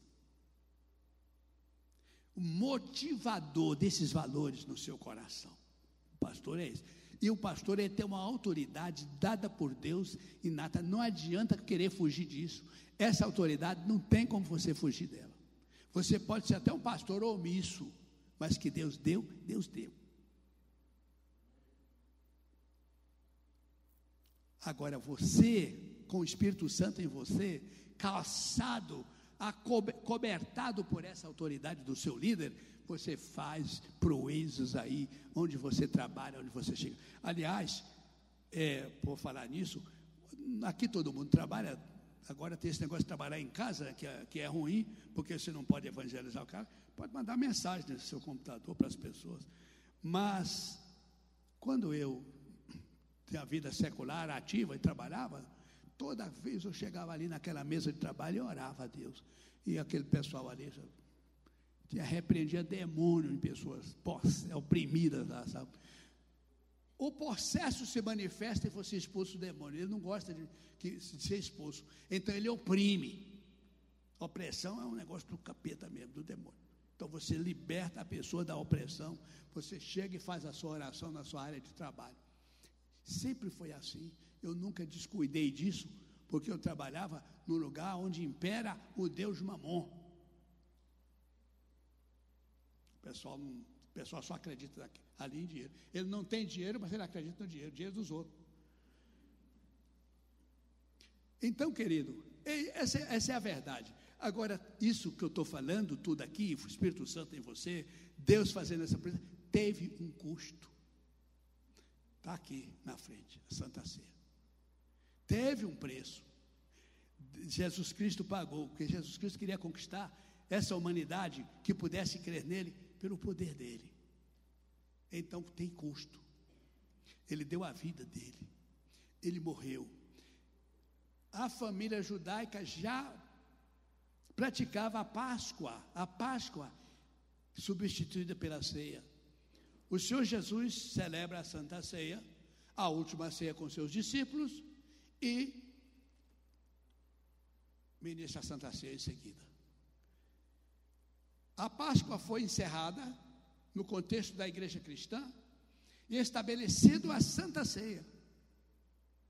O motivador desses valores no seu coração. O pastor é esse. E o pastor ele tem uma autoridade dada por Deus nada. Não adianta querer fugir disso. Essa autoridade não tem como você fugir dela. Você pode ser até um pastor omisso, mas que Deus deu, Deus deu. Agora você, com o Espírito Santo em você, calçado, acobertado por essa autoridade do seu líder, você faz proezas aí, onde você trabalha, onde você chega. Aliás, é, por falar nisso, aqui todo mundo trabalha. Agora tem esse negócio de trabalhar em casa, que é, que é ruim, porque você não pode evangelizar o cara. Pode mandar mensagem no seu computador para as pessoas. Mas, quando eu tinha a vida secular, ativa e trabalhava, toda vez eu chegava ali naquela mesa de trabalho e orava a Deus. E aquele pessoal ali, tinha repreendia demônio em pessoas oprimidas lá, sabe? O processo se manifesta e você expulsa o demônio. Ele não gosta de, de ser expulso. Então ele oprime. Opressão é um negócio do capeta mesmo, do demônio. Então você liberta a pessoa da opressão. Você chega e faz a sua oração na sua área de trabalho. Sempre foi assim. Eu nunca descuidei disso, porque eu trabalhava no lugar onde impera o Deus Mamon. Pessoal não pessoal só acredita ali em dinheiro. Ele não tem dinheiro, mas ele acredita no dinheiro, dinheiro dos outros. Então, querido, essa, essa é a verdade. Agora, isso que eu estou falando, tudo aqui, o Espírito Santo em você, Deus fazendo essa presença, teve um custo. Está aqui na frente, a Santa Ceia. Teve um preço. Jesus Cristo pagou, porque Jesus Cristo queria conquistar essa humanidade que pudesse crer nele pelo poder dele. Então tem custo. Ele deu a vida dele. Ele morreu. A família judaica já praticava a Páscoa, a Páscoa substituída pela ceia. O Senhor Jesus celebra a Santa Ceia, a última ceia com seus discípulos e ministra a Santa Ceia em seguida. A Páscoa foi encerrada no contexto da igreja cristã e estabelecido a Santa Ceia.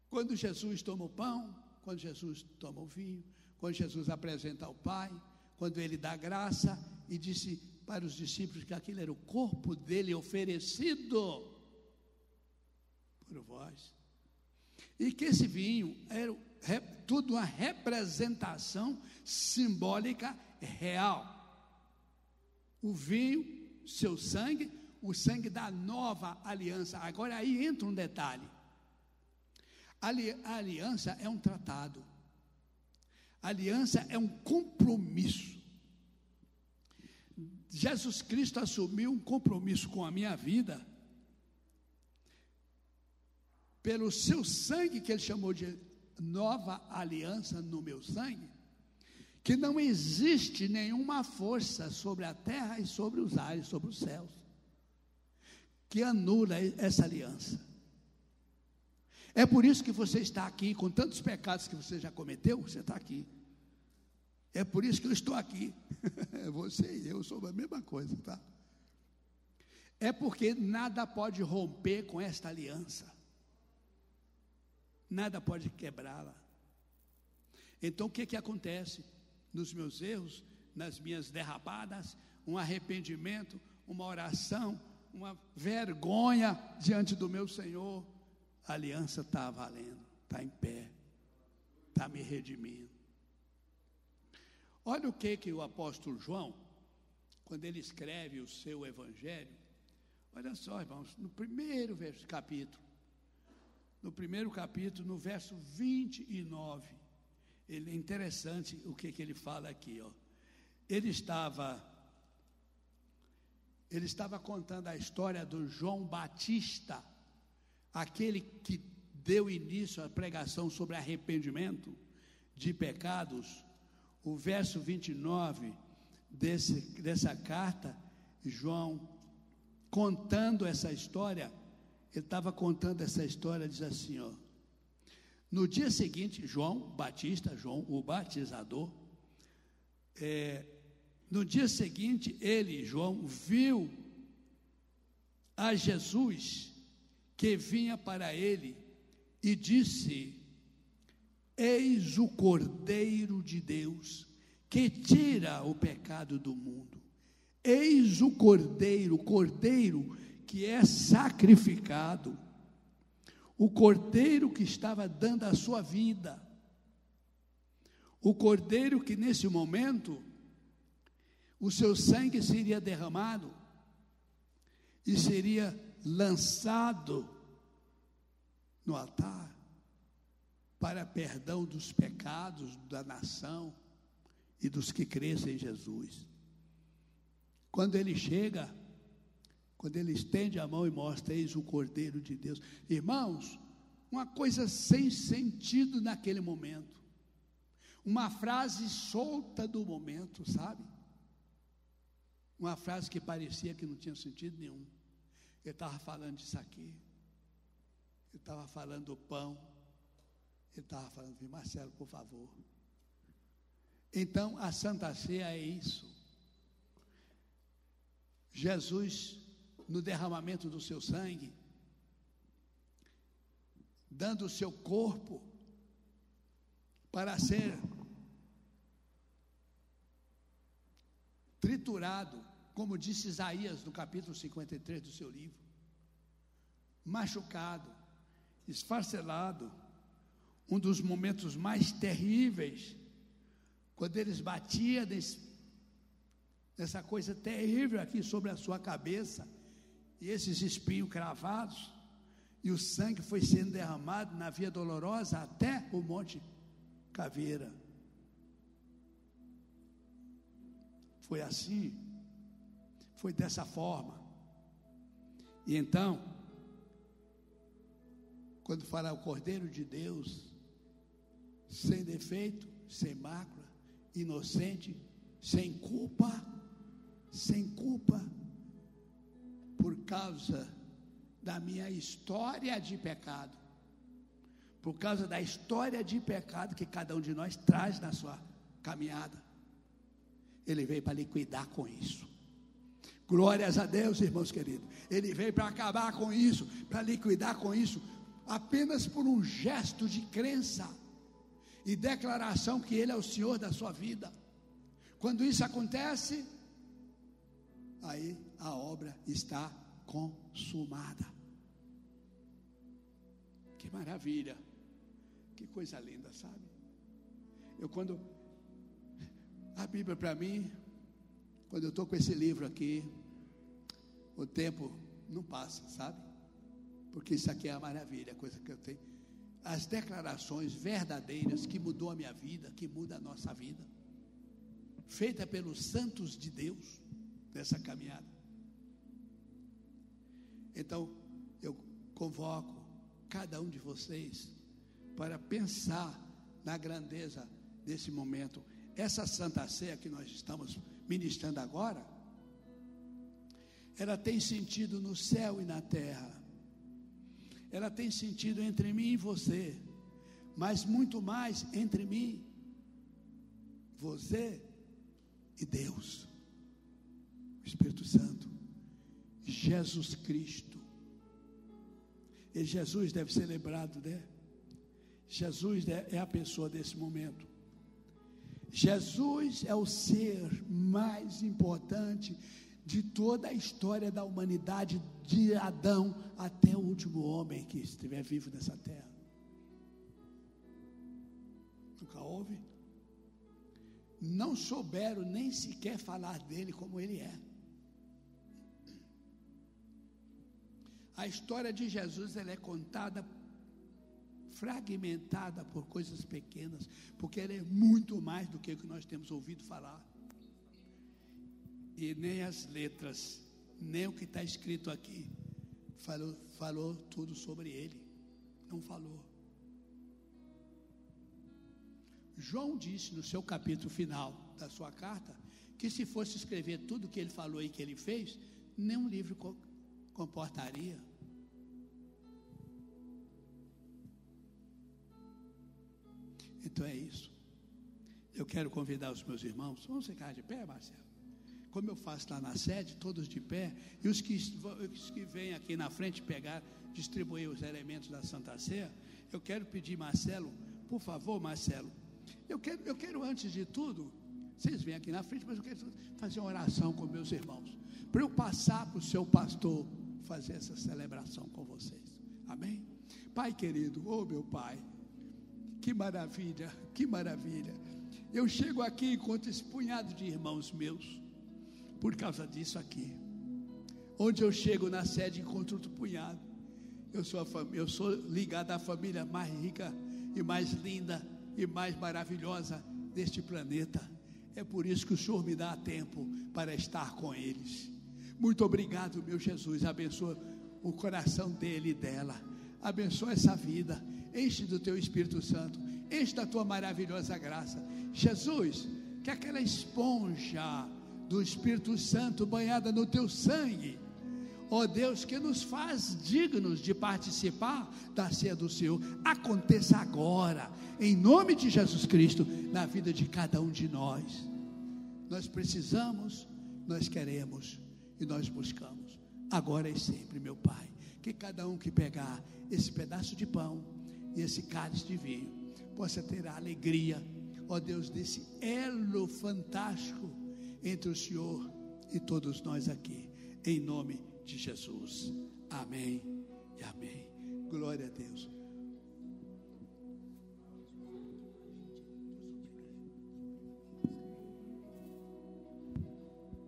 Quando Jesus toma o pão, quando Jesus toma o vinho, quando Jesus apresenta ao Pai, quando ele dá graça e disse para os discípulos que aquilo era o corpo dele oferecido por vós. E que esse vinho era tudo uma representação simbólica real. O vinho, seu sangue, o sangue da nova aliança. Agora aí entra um detalhe. A aliança é um tratado. A aliança é um compromisso. Jesus Cristo assumiu um compromisso com a minha vida pelo seu sangue que ele chamou de nova aliança no meu sangue, que não existe nenhuma força sobre a terra e sobre os ares, sobre os céus, que anula essa aliança. É por isso que você está aqui, com tantos pecados que você já cometeu, você está aqui. É por isso que eu estou aqui. Você e eu somos a mesma coisa, tá? É porque nada pode romper com esta aliança nada pode quebrá-la. Então o que que acontece? Nos meus erros, nas minhas derrapadas, um arrependimento, uma oração, uma vergonha diante do meu Senhor, a aliança está valendo, está em pé, está me redimindo. Olha o que que o apóstolo João, quando ele escreve o seu evangelho, olha só, irmãos, no primeiro verso, capítulo, no primeiro capítulo, no verso 29. Ele é interessante o que, que ele fala aqui, ó. Ele estava ele estava contando a história do João Batista, aquele que deu início à pregação sobre arrependimento de pecados. O verso 29 desse, dessa carta, João contando essa história, ele estava contando essa história, diz assim, ó. No dia seguinte, João Batista, João o batizador, é, no dia seguinte, ele, João, viu a Jesus que vinha para ele e disse: Eis o Cordeiro de Deus que tira o pecado do mundo. Eis o Cordeiro, Cordeiro que é sacrificado, o cordeiro que estava dando a sua vida, o cordeiro que nesse momento o seu sangue seria derramado e seria lançado no altar para perdão dos pecados da nação e dos que crescem em Jesus. Quando ele chega, quando ele estende a mão e mostra, eis o Cordeiro de Deus. Irmãos, uma coisa sem sentido naquele momento. Uma frase solta do momento, sabe? Uma frase que parecia que não tinha sentido nenhum. Ele estava falando disso aqui. Ele estava falando do pão. Ele estava falando Marcelo, por favor. Então, a Santa Ceia é isso. Jesus no derramamento do seu sangue, dando o seu corpo para ser triturado, como disse Isaías no capítulo 53 do seu livro, machucado, esfarcelado, um dos momentos mais terríveis, quando eles batiam nessa coisa terrível aqui sobre a sua cabeça, e esses espinhos cravados, e o sangue foi sendo derramado na via dolorosa até o Monte Caveira. Foi assim, foi dessa forma. E então, quando fala o Cordeiro de Deus, sem defeito, sem mácula, inocente, sem culpa, sem culpa, por causa da minha história de pecado, por causa da história de pecado que cada um de nós traz na sua caminhada. Ele veio para liquidar com isso. Glórias a Deus, irmãos queridos. Ele veio para acabar com isso, para liquidar com isso, apenas por um gesto de crença e declaração que Ele é o Senhor da sua vida. Quando isso acontece, aí a obra está consumada. Que maravilha, que coisa linda, sabe? Eu quando a Bíblia para mim, quando eu estou com esse livro aqui, o tempo não passa, sabe? Porque isso aqui é a maravilha, a coisa que eu tenho. As declarações verdadeiras que mudou a minha vida, que muda a nossa vida, feita pelos santos de Deus nessa caminhada. Então, eu convoco cada um de vocês para pensar na grandeza desse momento. Essa Santa Ceia que nós estamos ministrando agora, ela tem sentido no céu e na terra. Ela tem sentido entre mim e você, mas muito mais entre mim, você e Deus, o Espírito Santo, Jesus Cristo. E Jesus deve ser lembrado, né? Jesus é a pessoa desse momento. Jesus é o ser mais importante de toda a história da humanidade, de Adão até o último homem que estiver vivo nessa terra. Nunca houve? Não souberam nem sequer falar dele como ele é. A história de Jesus ela é contada fragmentada por coisas pequenas, porque ela é muito mais do que o que nós temos ouvido falar. E nem as letras, nem o que está escrito aqui, falou, falou tudo sobre ele. Não falou. João disse no seu capítulo final da sua carta que se fosse escrever tudo o que ele falou e que ele fez, nenhum livro comportaria. Então é isso. Eu quero convidar os meus irmãos, vamos ficar de pé, Marcelo? Como eu faço lá na sede, todos de pé, e os que, os que vêm aqui na frente pegar, distribuir os elementos da Santa Ceia, eu quero pedir, Marcelo, por favor, Marcelo, eu quero, eu quero antes de tudo, vocês vêm aqui na frente, mas eu quero fazer uma oração com meus irmãos, para eu passar para o seu pastor fazer essa celebração com vocês. Amém? Pai querido, oh meu Pai, que maravilha, que maravilha. Eu chego aqui enquanto esse punhado de irmãos meus, por causa disso aqui. Onde eu chego na sede, encontro outro punhado. Eu sou, eu sou ligado à família mais rica e mais linda e mais maravilhosa deste planeta. É por isso que o Senhor me dá tempo para estar com eles. Muito obrigado, meu Jesus. Abençoa o coração dele e dela. Abençoa essa vida. Enche do teu Espírito Santo. Enche da tua maravilhosa graça. Jesus, que aquela esponja do Espírito Santo banhada no teu sangue ó Deus, que nos faz dignos de participar da ceia do Senhor, aconteça agora, em nome de Jesus Cristo, na vida de cada um de nós. Nós precisamos, nós queremos e nós buscamos, agora e sempre, meu Pai. Que cada um que pegar esse pedaço de pão e esse cálice de vinho possa ter a alegria, ó Deus, desse elo fantástico entre o Senhor e todos nós aqui, em nome de Jesus. Amém e amém. Glória a Deus.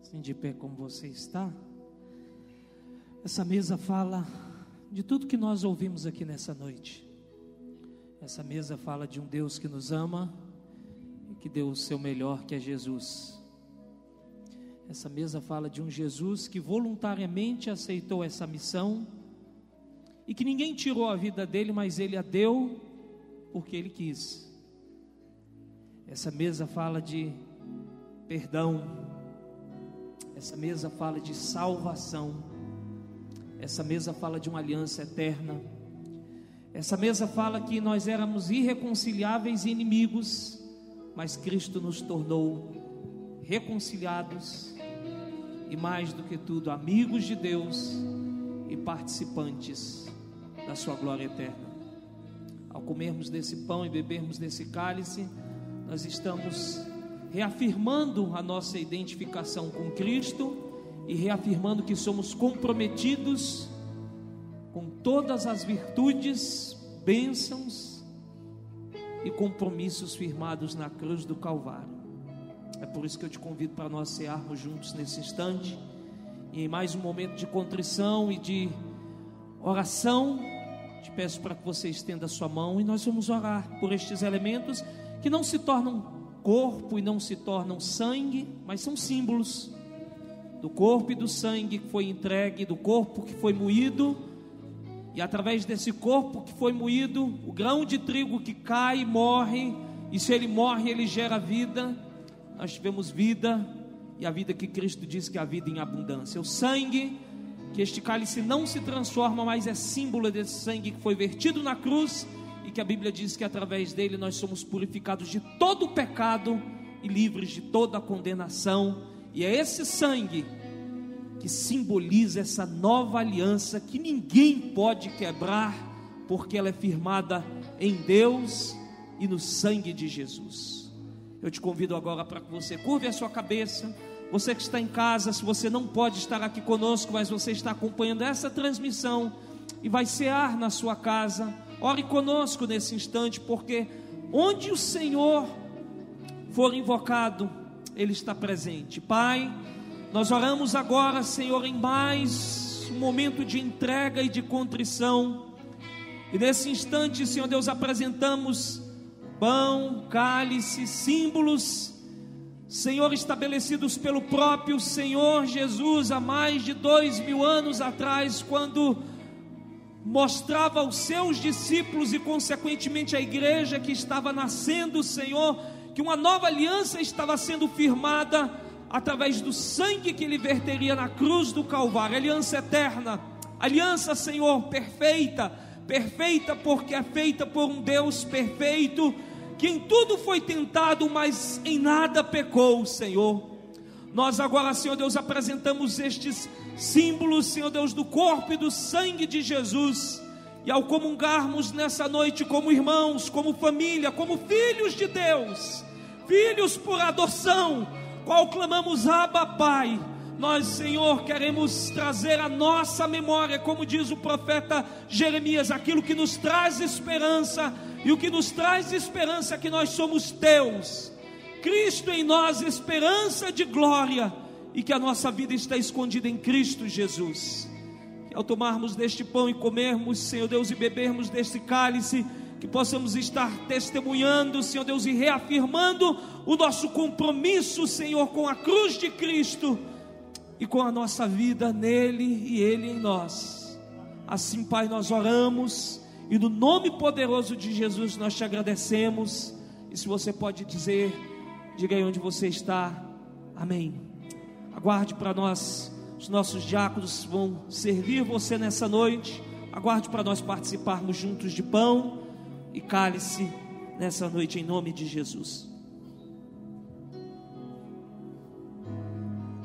Assim de pé como você está. Essa mesa fala de tudo que nós ouvimos aqui nessa noite. Essa mesa fala de um Deus que nos ama e que deu o seu melhor, que é Jesus. Essa mesa fala de um Jesus que voluntariamente aceitou essa missão e que ninguém tirou a vida dele, mas ele a deu porque ele quis. Essa mesa fala de perdão, essa mesa fala de salvação. Essa mesa fala de uma aliança eterna. Essa mesa fala que nós éramos irreconciliáveis e inimigos, mas Cristo nos tornou reconciliados e mais do que tudo, amigos de Deus e participantes da sua glória eterna. Ao comermos desse pão e bebermos desse cálice, nós estamos reafirmando a nossa identificação com Cristo e reafirmando que somos comprometidos com todas as virtudes, bênçãos e compromissos firmados na cruz do Calvário. É por isso que eu te convido para nós cearmos juntos nesse instante e em mais um momento de contrição e de oração. Te peço para que você estenda a sua mão e nós vamos orar por estes elementos que não se tornam corpo e não se tornam sangue, mas são símbolos do corpo e do sangue que foi entregue, do corpo que foi moído, e através desse corpo que foi moído, o grão de trigo que cai morre, e se ele morre, ele gera vida. Nós tivemos vida, e a vida que Cristo disse que é a vida em abundância. O sangue, que este cálice não se transforma, mas é símbolo desse sangue que foi vertido na cruz e que a Bíblia diz que através dele nós somos purificados de todo o pecado e livres de toda a condenação. E é esse sangue que simboliza essa nova aliança que ninguém pode quebrar, porque ela é firmada em Deus e no sangue de Jesus. Eu te convido agora para que você curve a sua cabeça. Você que está em casa, se você não pode estar aqui conosco, mas você está acompanhando essa transmissão e vai cear na sua casa Ore conosco nesse instante, porque onde o Senhor for invocado, Ele está presente. Pai, nós oramos agora, Senhor, em mais um momento de entrega e de contrição. E nesse instante, Senhor Deus, apresentamos pão, cálice, símbolos, Senhor, estabelecidos pelo próprio Senhor Jesus há mais de dois mil anos atrás, quando mostrava aos seus discípulos e, consequentemente, à igreja que estava nascendo, Senhor, que uma nova aliança estava sendo firmada através do sangue que ele verteria na cruz do Calvário, aliança eterna, aliança, Senhor, perfeita, perfeita porque é feita por um Deus perfeito, que em tudo foi tentado, mas em nada pecou, Senhor. Nós agora, Senhor Deus, apresentamos estes símbolos, Senhor Deus, do corpo e do sangue de Jesus. E ao comungarmos nessa noite como irmãos, como família, como filhos de Deus, filhos por adoção, qual clamamos Abba Pai, nós, Senhor, queremos trazer a nossa memória, como diz o profeta Jeremias, aquilo que nos traz esperança, e o que nos traz esperança é que nós somos teus, Cristo em nós, esperança de glória e que a nossa vida está escondida em Cristo Jesus. Que ao tomarmos deste pão e comermos, Senhor Deus, e bebermos deste cálice, que possamos estar testemunhando, Senhor Deus, e reafirmando o nosso compromisso, Senhor, com a cruz de Cristo e com a nossa vida nele e ele em nós. Assim, Pai, nós oramos e no nome poderoso de Jesus nós te agradecemos. E se você pode dizer, diga aí onde você está. Amém. Aguarde para nós, os nossos diáconos vão servir você nessa noite. Aguarde para nós participarmos juntos de pão e cálice nessa noite, em nome de Jesus.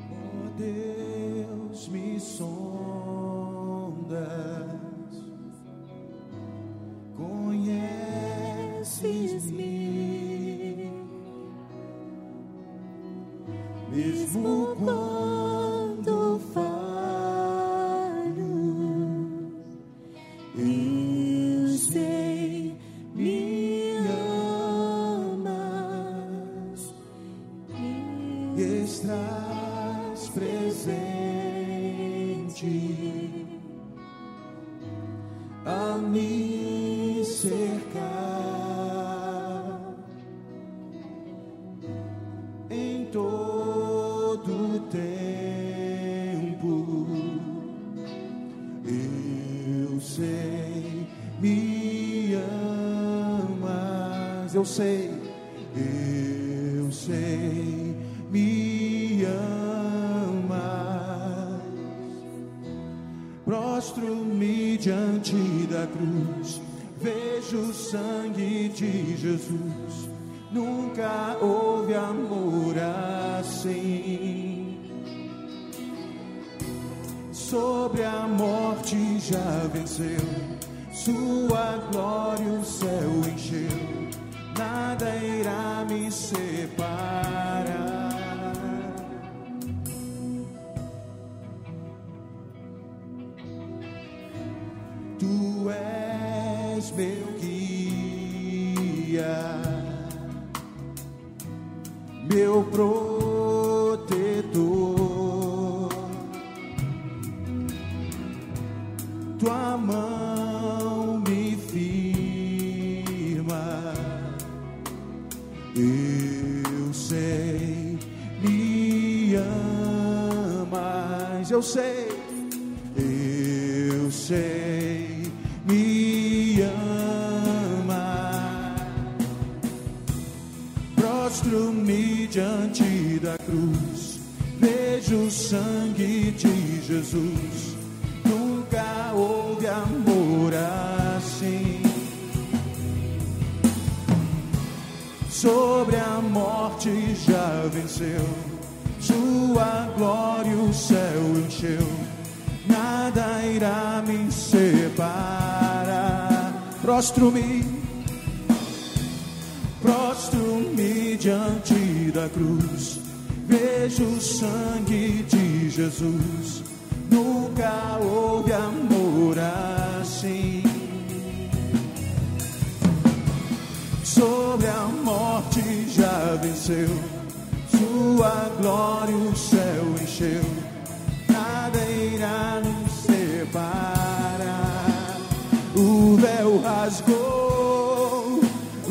Oh Deus, me sondas, conheces-me mesmo quando falo, eu sei me amas e estás presente a mim. Eu sei, eu sei, me amas. Prostro-me diante da cruz, vejo o sangue de Jesus. Nunca houve amor assim. Sobre a morte já venceu, sua glória o céu encheu, nada irá me separar.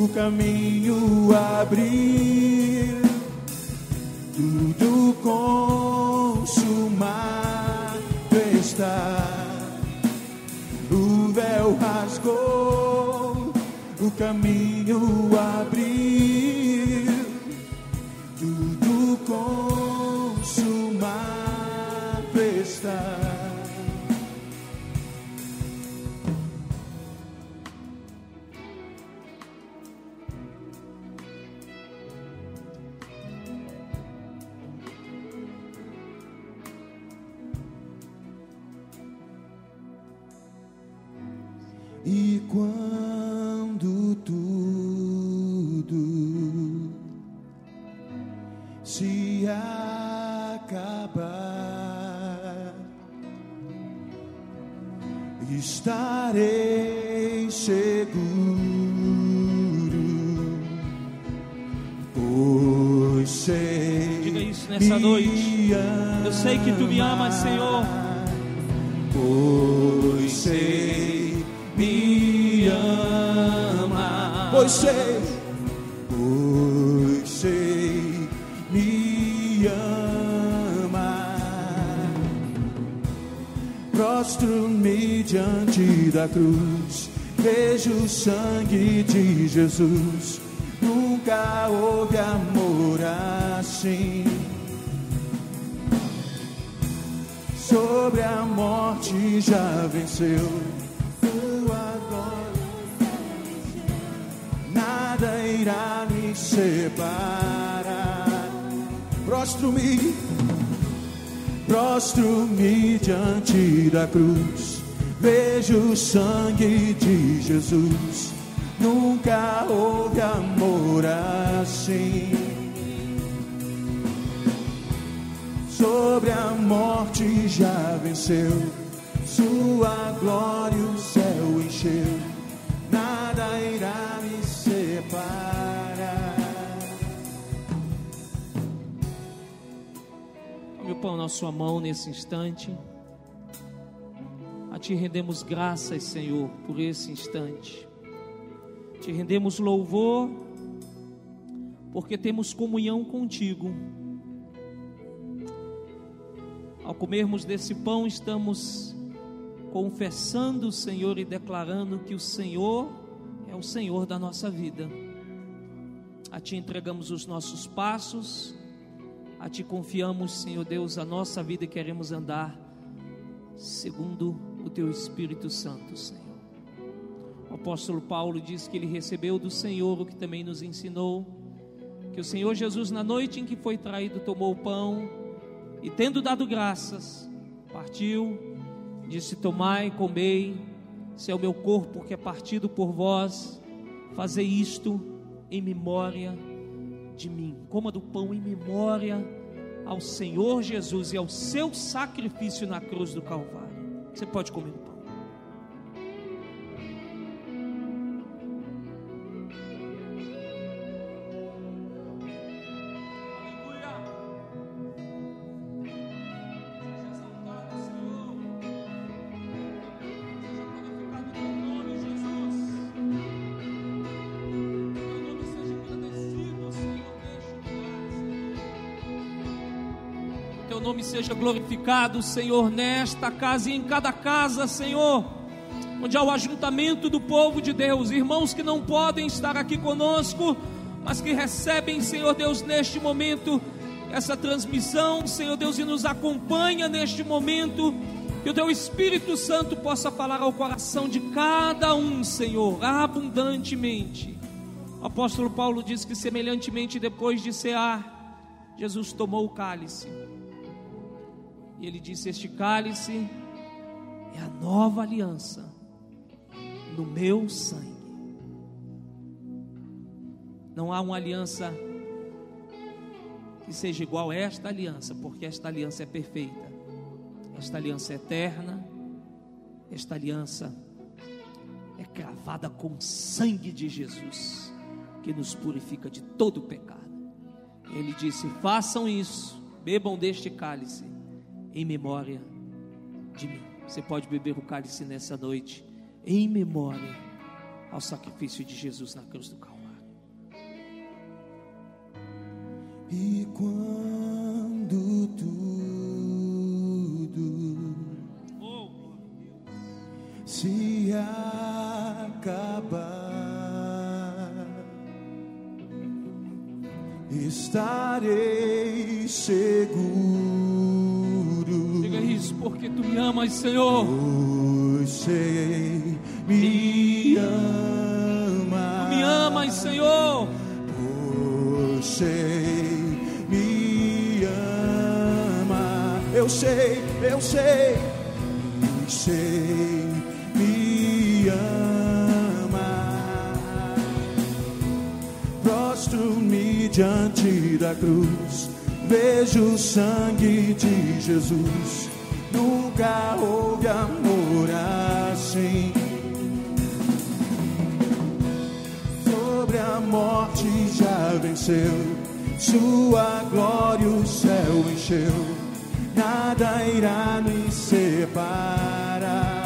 O caminho abrir, tudo consumado está. O véu rasgou, o caminho abrir, tudo consumado está. Jesus. Nunca houve amor assim. sobre a morte já venceu. Tua glória nada irá me separar. Prostro-me, prostro-me diante da cruz. Vejo o sangue de Jesus. Já venceu. Sua glória o céu encheu. Nada irá me separar. Tome o pão na sua mão nesse instante. A Ti rendemos graças, Senhor, por esse instante. Te rendemos louvor, porque temos comunhão contigo. Ao comermos desse pão, estamos confessando o Senhor e declarando que o Senhor é o Senhor da nossa vida. A Ti entregamos os nossos passos, a Ti confiamos, Senhor Deus, a nossa vida e queremos andar segundo o Teu Espírito Santo, Senhor. O apóstolo Paulo diz que ele recebeu do Senhor o que também nos ensinou, que o Senhor Jesus, na noite em que foi traído, tomou o pão e, tendo dado graças, partiu, disse: Tomai, comei, esse é o meu corpo que é partido por vós, fazei isto em memória de mim. Coma do pão em memória ao Senhor Jesus e ao seu sacrifício na cruz do Calvário. Você pode comer seja glorificado, Senhor, nesta casa e em cada casa, Senhor, onde há o ajuntamento do povo de Deus, irmãos que não podem estar aqui conosco, mas que recebem, Senhor Deus, neste momento, essa transmissão, Senhor Deus, e nos acompanha neste momento, que o Teu Espírito Santo possa falar ao coração de cada um, Senhor, abundantemente. O apóstolo Paulo diz que, semelhantemente, depois de cear, Jesus tomou o cálice e ele disse: Este cálice é a nova aliança no meu sangue. Não há uma aliança que seja igual a esta aliança, porque esta aliança é perfeita, esta aliança é eterna, esta aliança é cravada com o sangue de Jesus, que nos purifica de todo pecado. Ele disse: façam isso, bebam deste cálice, em memória de mim. Você pode beber o cálice nessa noite, em memória ao sacrifício de Jesus na cruz do Calvário. E quando tudo oh. se acabar, estarei seguro porque tu me amas, Senhor. Você me ama. Tu me amas, Senhor. Você me ama. Eu sei, eu sei, sei, me ama. Prostro-me diante da cruz vejo o sangue de Jesus. Nunca houve amor assim. Sobre a morte já venceu, sua glória o céu encheu. Nada irá me separar.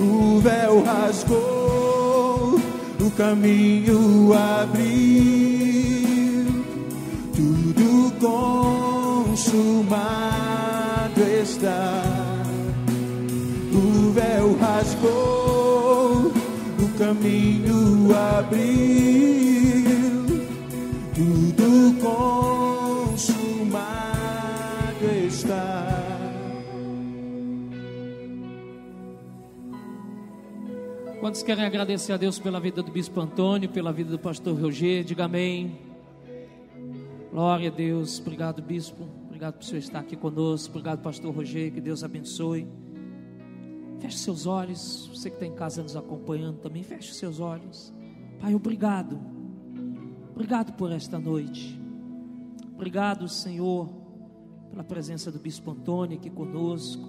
O véu rasgou, o caminho abriu consumado está. O véu rasgou, o caminho abriu, tudo consumado está. Quantos querem agradecer a Deus pela vida do Bispo Antônio, pela vida do pastor Roger? Diga amém. Glória a Deus. Obrigado, bispo. Obrigado por senhor estar aqui conosco. Obrigado, pastor Rogério. Que Deus abençoe. Feche seus olhos. Você que está em casa nos acompanhando também, feche seus olhos. Pai, obrigado. Obrigado por esta noite. Obrigado, Senhor, pela presença do bispo Antônio aqui conosco,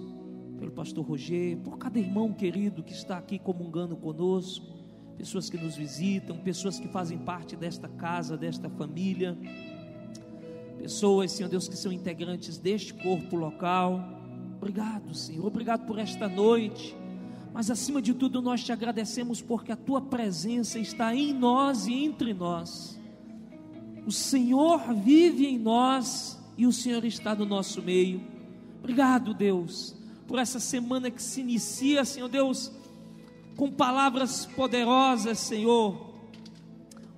pelo pastor Rogério, por cada irmão querido que está aqui comungando conosco, pessoas que nos visitam, pessoas que fazem parte desta casa, desta família pessoas, Senhor Deus, que são integrantes deste corpo local. Obrigado, Senhor, obrigado por esta noite. Mas acima de tudo, nós te agradecemos porque a tua presença está em nós e entre nós. O Senhor vive em nós e o Senhor está no nosso meio. Obrigado, Deus, por essa semana que se inicia, Senhor Deus, com palavras poderosas, Senhor,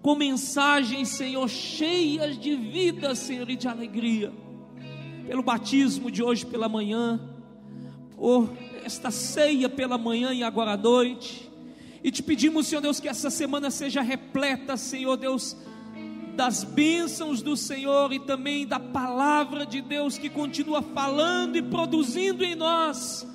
com mensagens, Senhor, cheias de vida, Senhor, e de alegria. Pelo batismo de hoje pela manhã, por esta ceia pela manhã e agora à noite. E te pedimos, Senhor Deus, que essa semana seja repleta, Senhor Deus, das bênçãos do Senhor e também da palavra de Deus que continua falando e produzindo em nós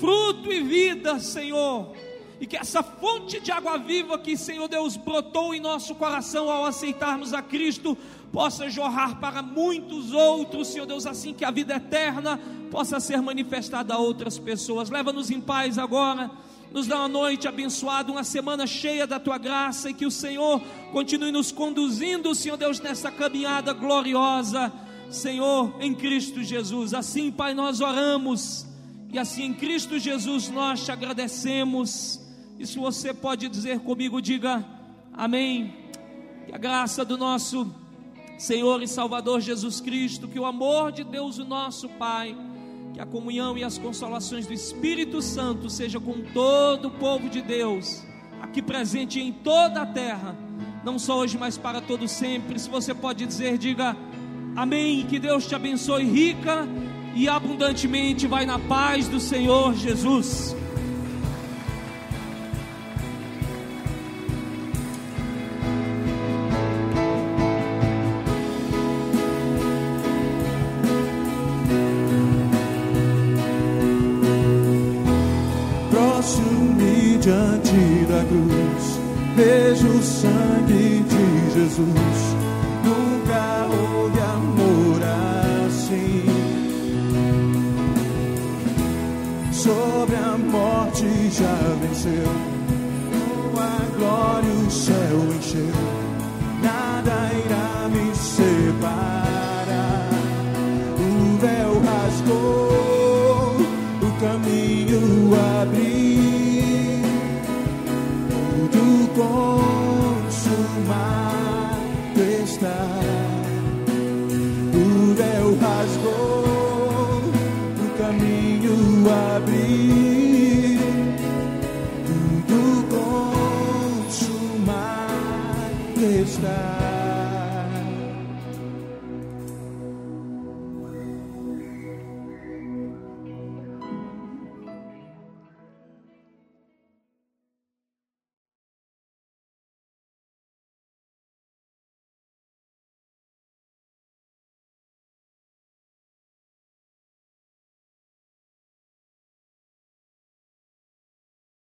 fruto e vida, Senhor. E que essa fonte de água viva que, Senhor Deus, brotou em nosso coração ao aceitarmos a Cristo, possa jorrar para muitos outros, Senhor Deus, assim que a vida eterna possa ser manifestada a outras pessoas. Leva-nos em paz agora. Nos dá uma noite abençoada, uma semana cheia da tua graça e que o Senhor continue nos conduzindo, Senhor Deus, nessa caminhada gloriosa, Senhor, em Cristo Jesus. Assim, Pai, nós oramos e assim em Cristo Jesus nós te agradecemos. E se você pode dizer comigo, diga amém. Que a graça do nosso Senhor e Salvador Jesus Cristo, que o amor de Deus, o nosso Pai, que a comunhão e as consolações do Espírito Santo seja com todo o povo de Deus, aqui presente em toda a terra, não só hoje, mas para todo sempre. Se você pode dizer, diga amém. Que Deus te abençoe rica e abundantemente. Vai na paz do Senhor Jesus. Vejo o sangue de Jesus. Nunca houve amor assim. Sobre a morte já venceu.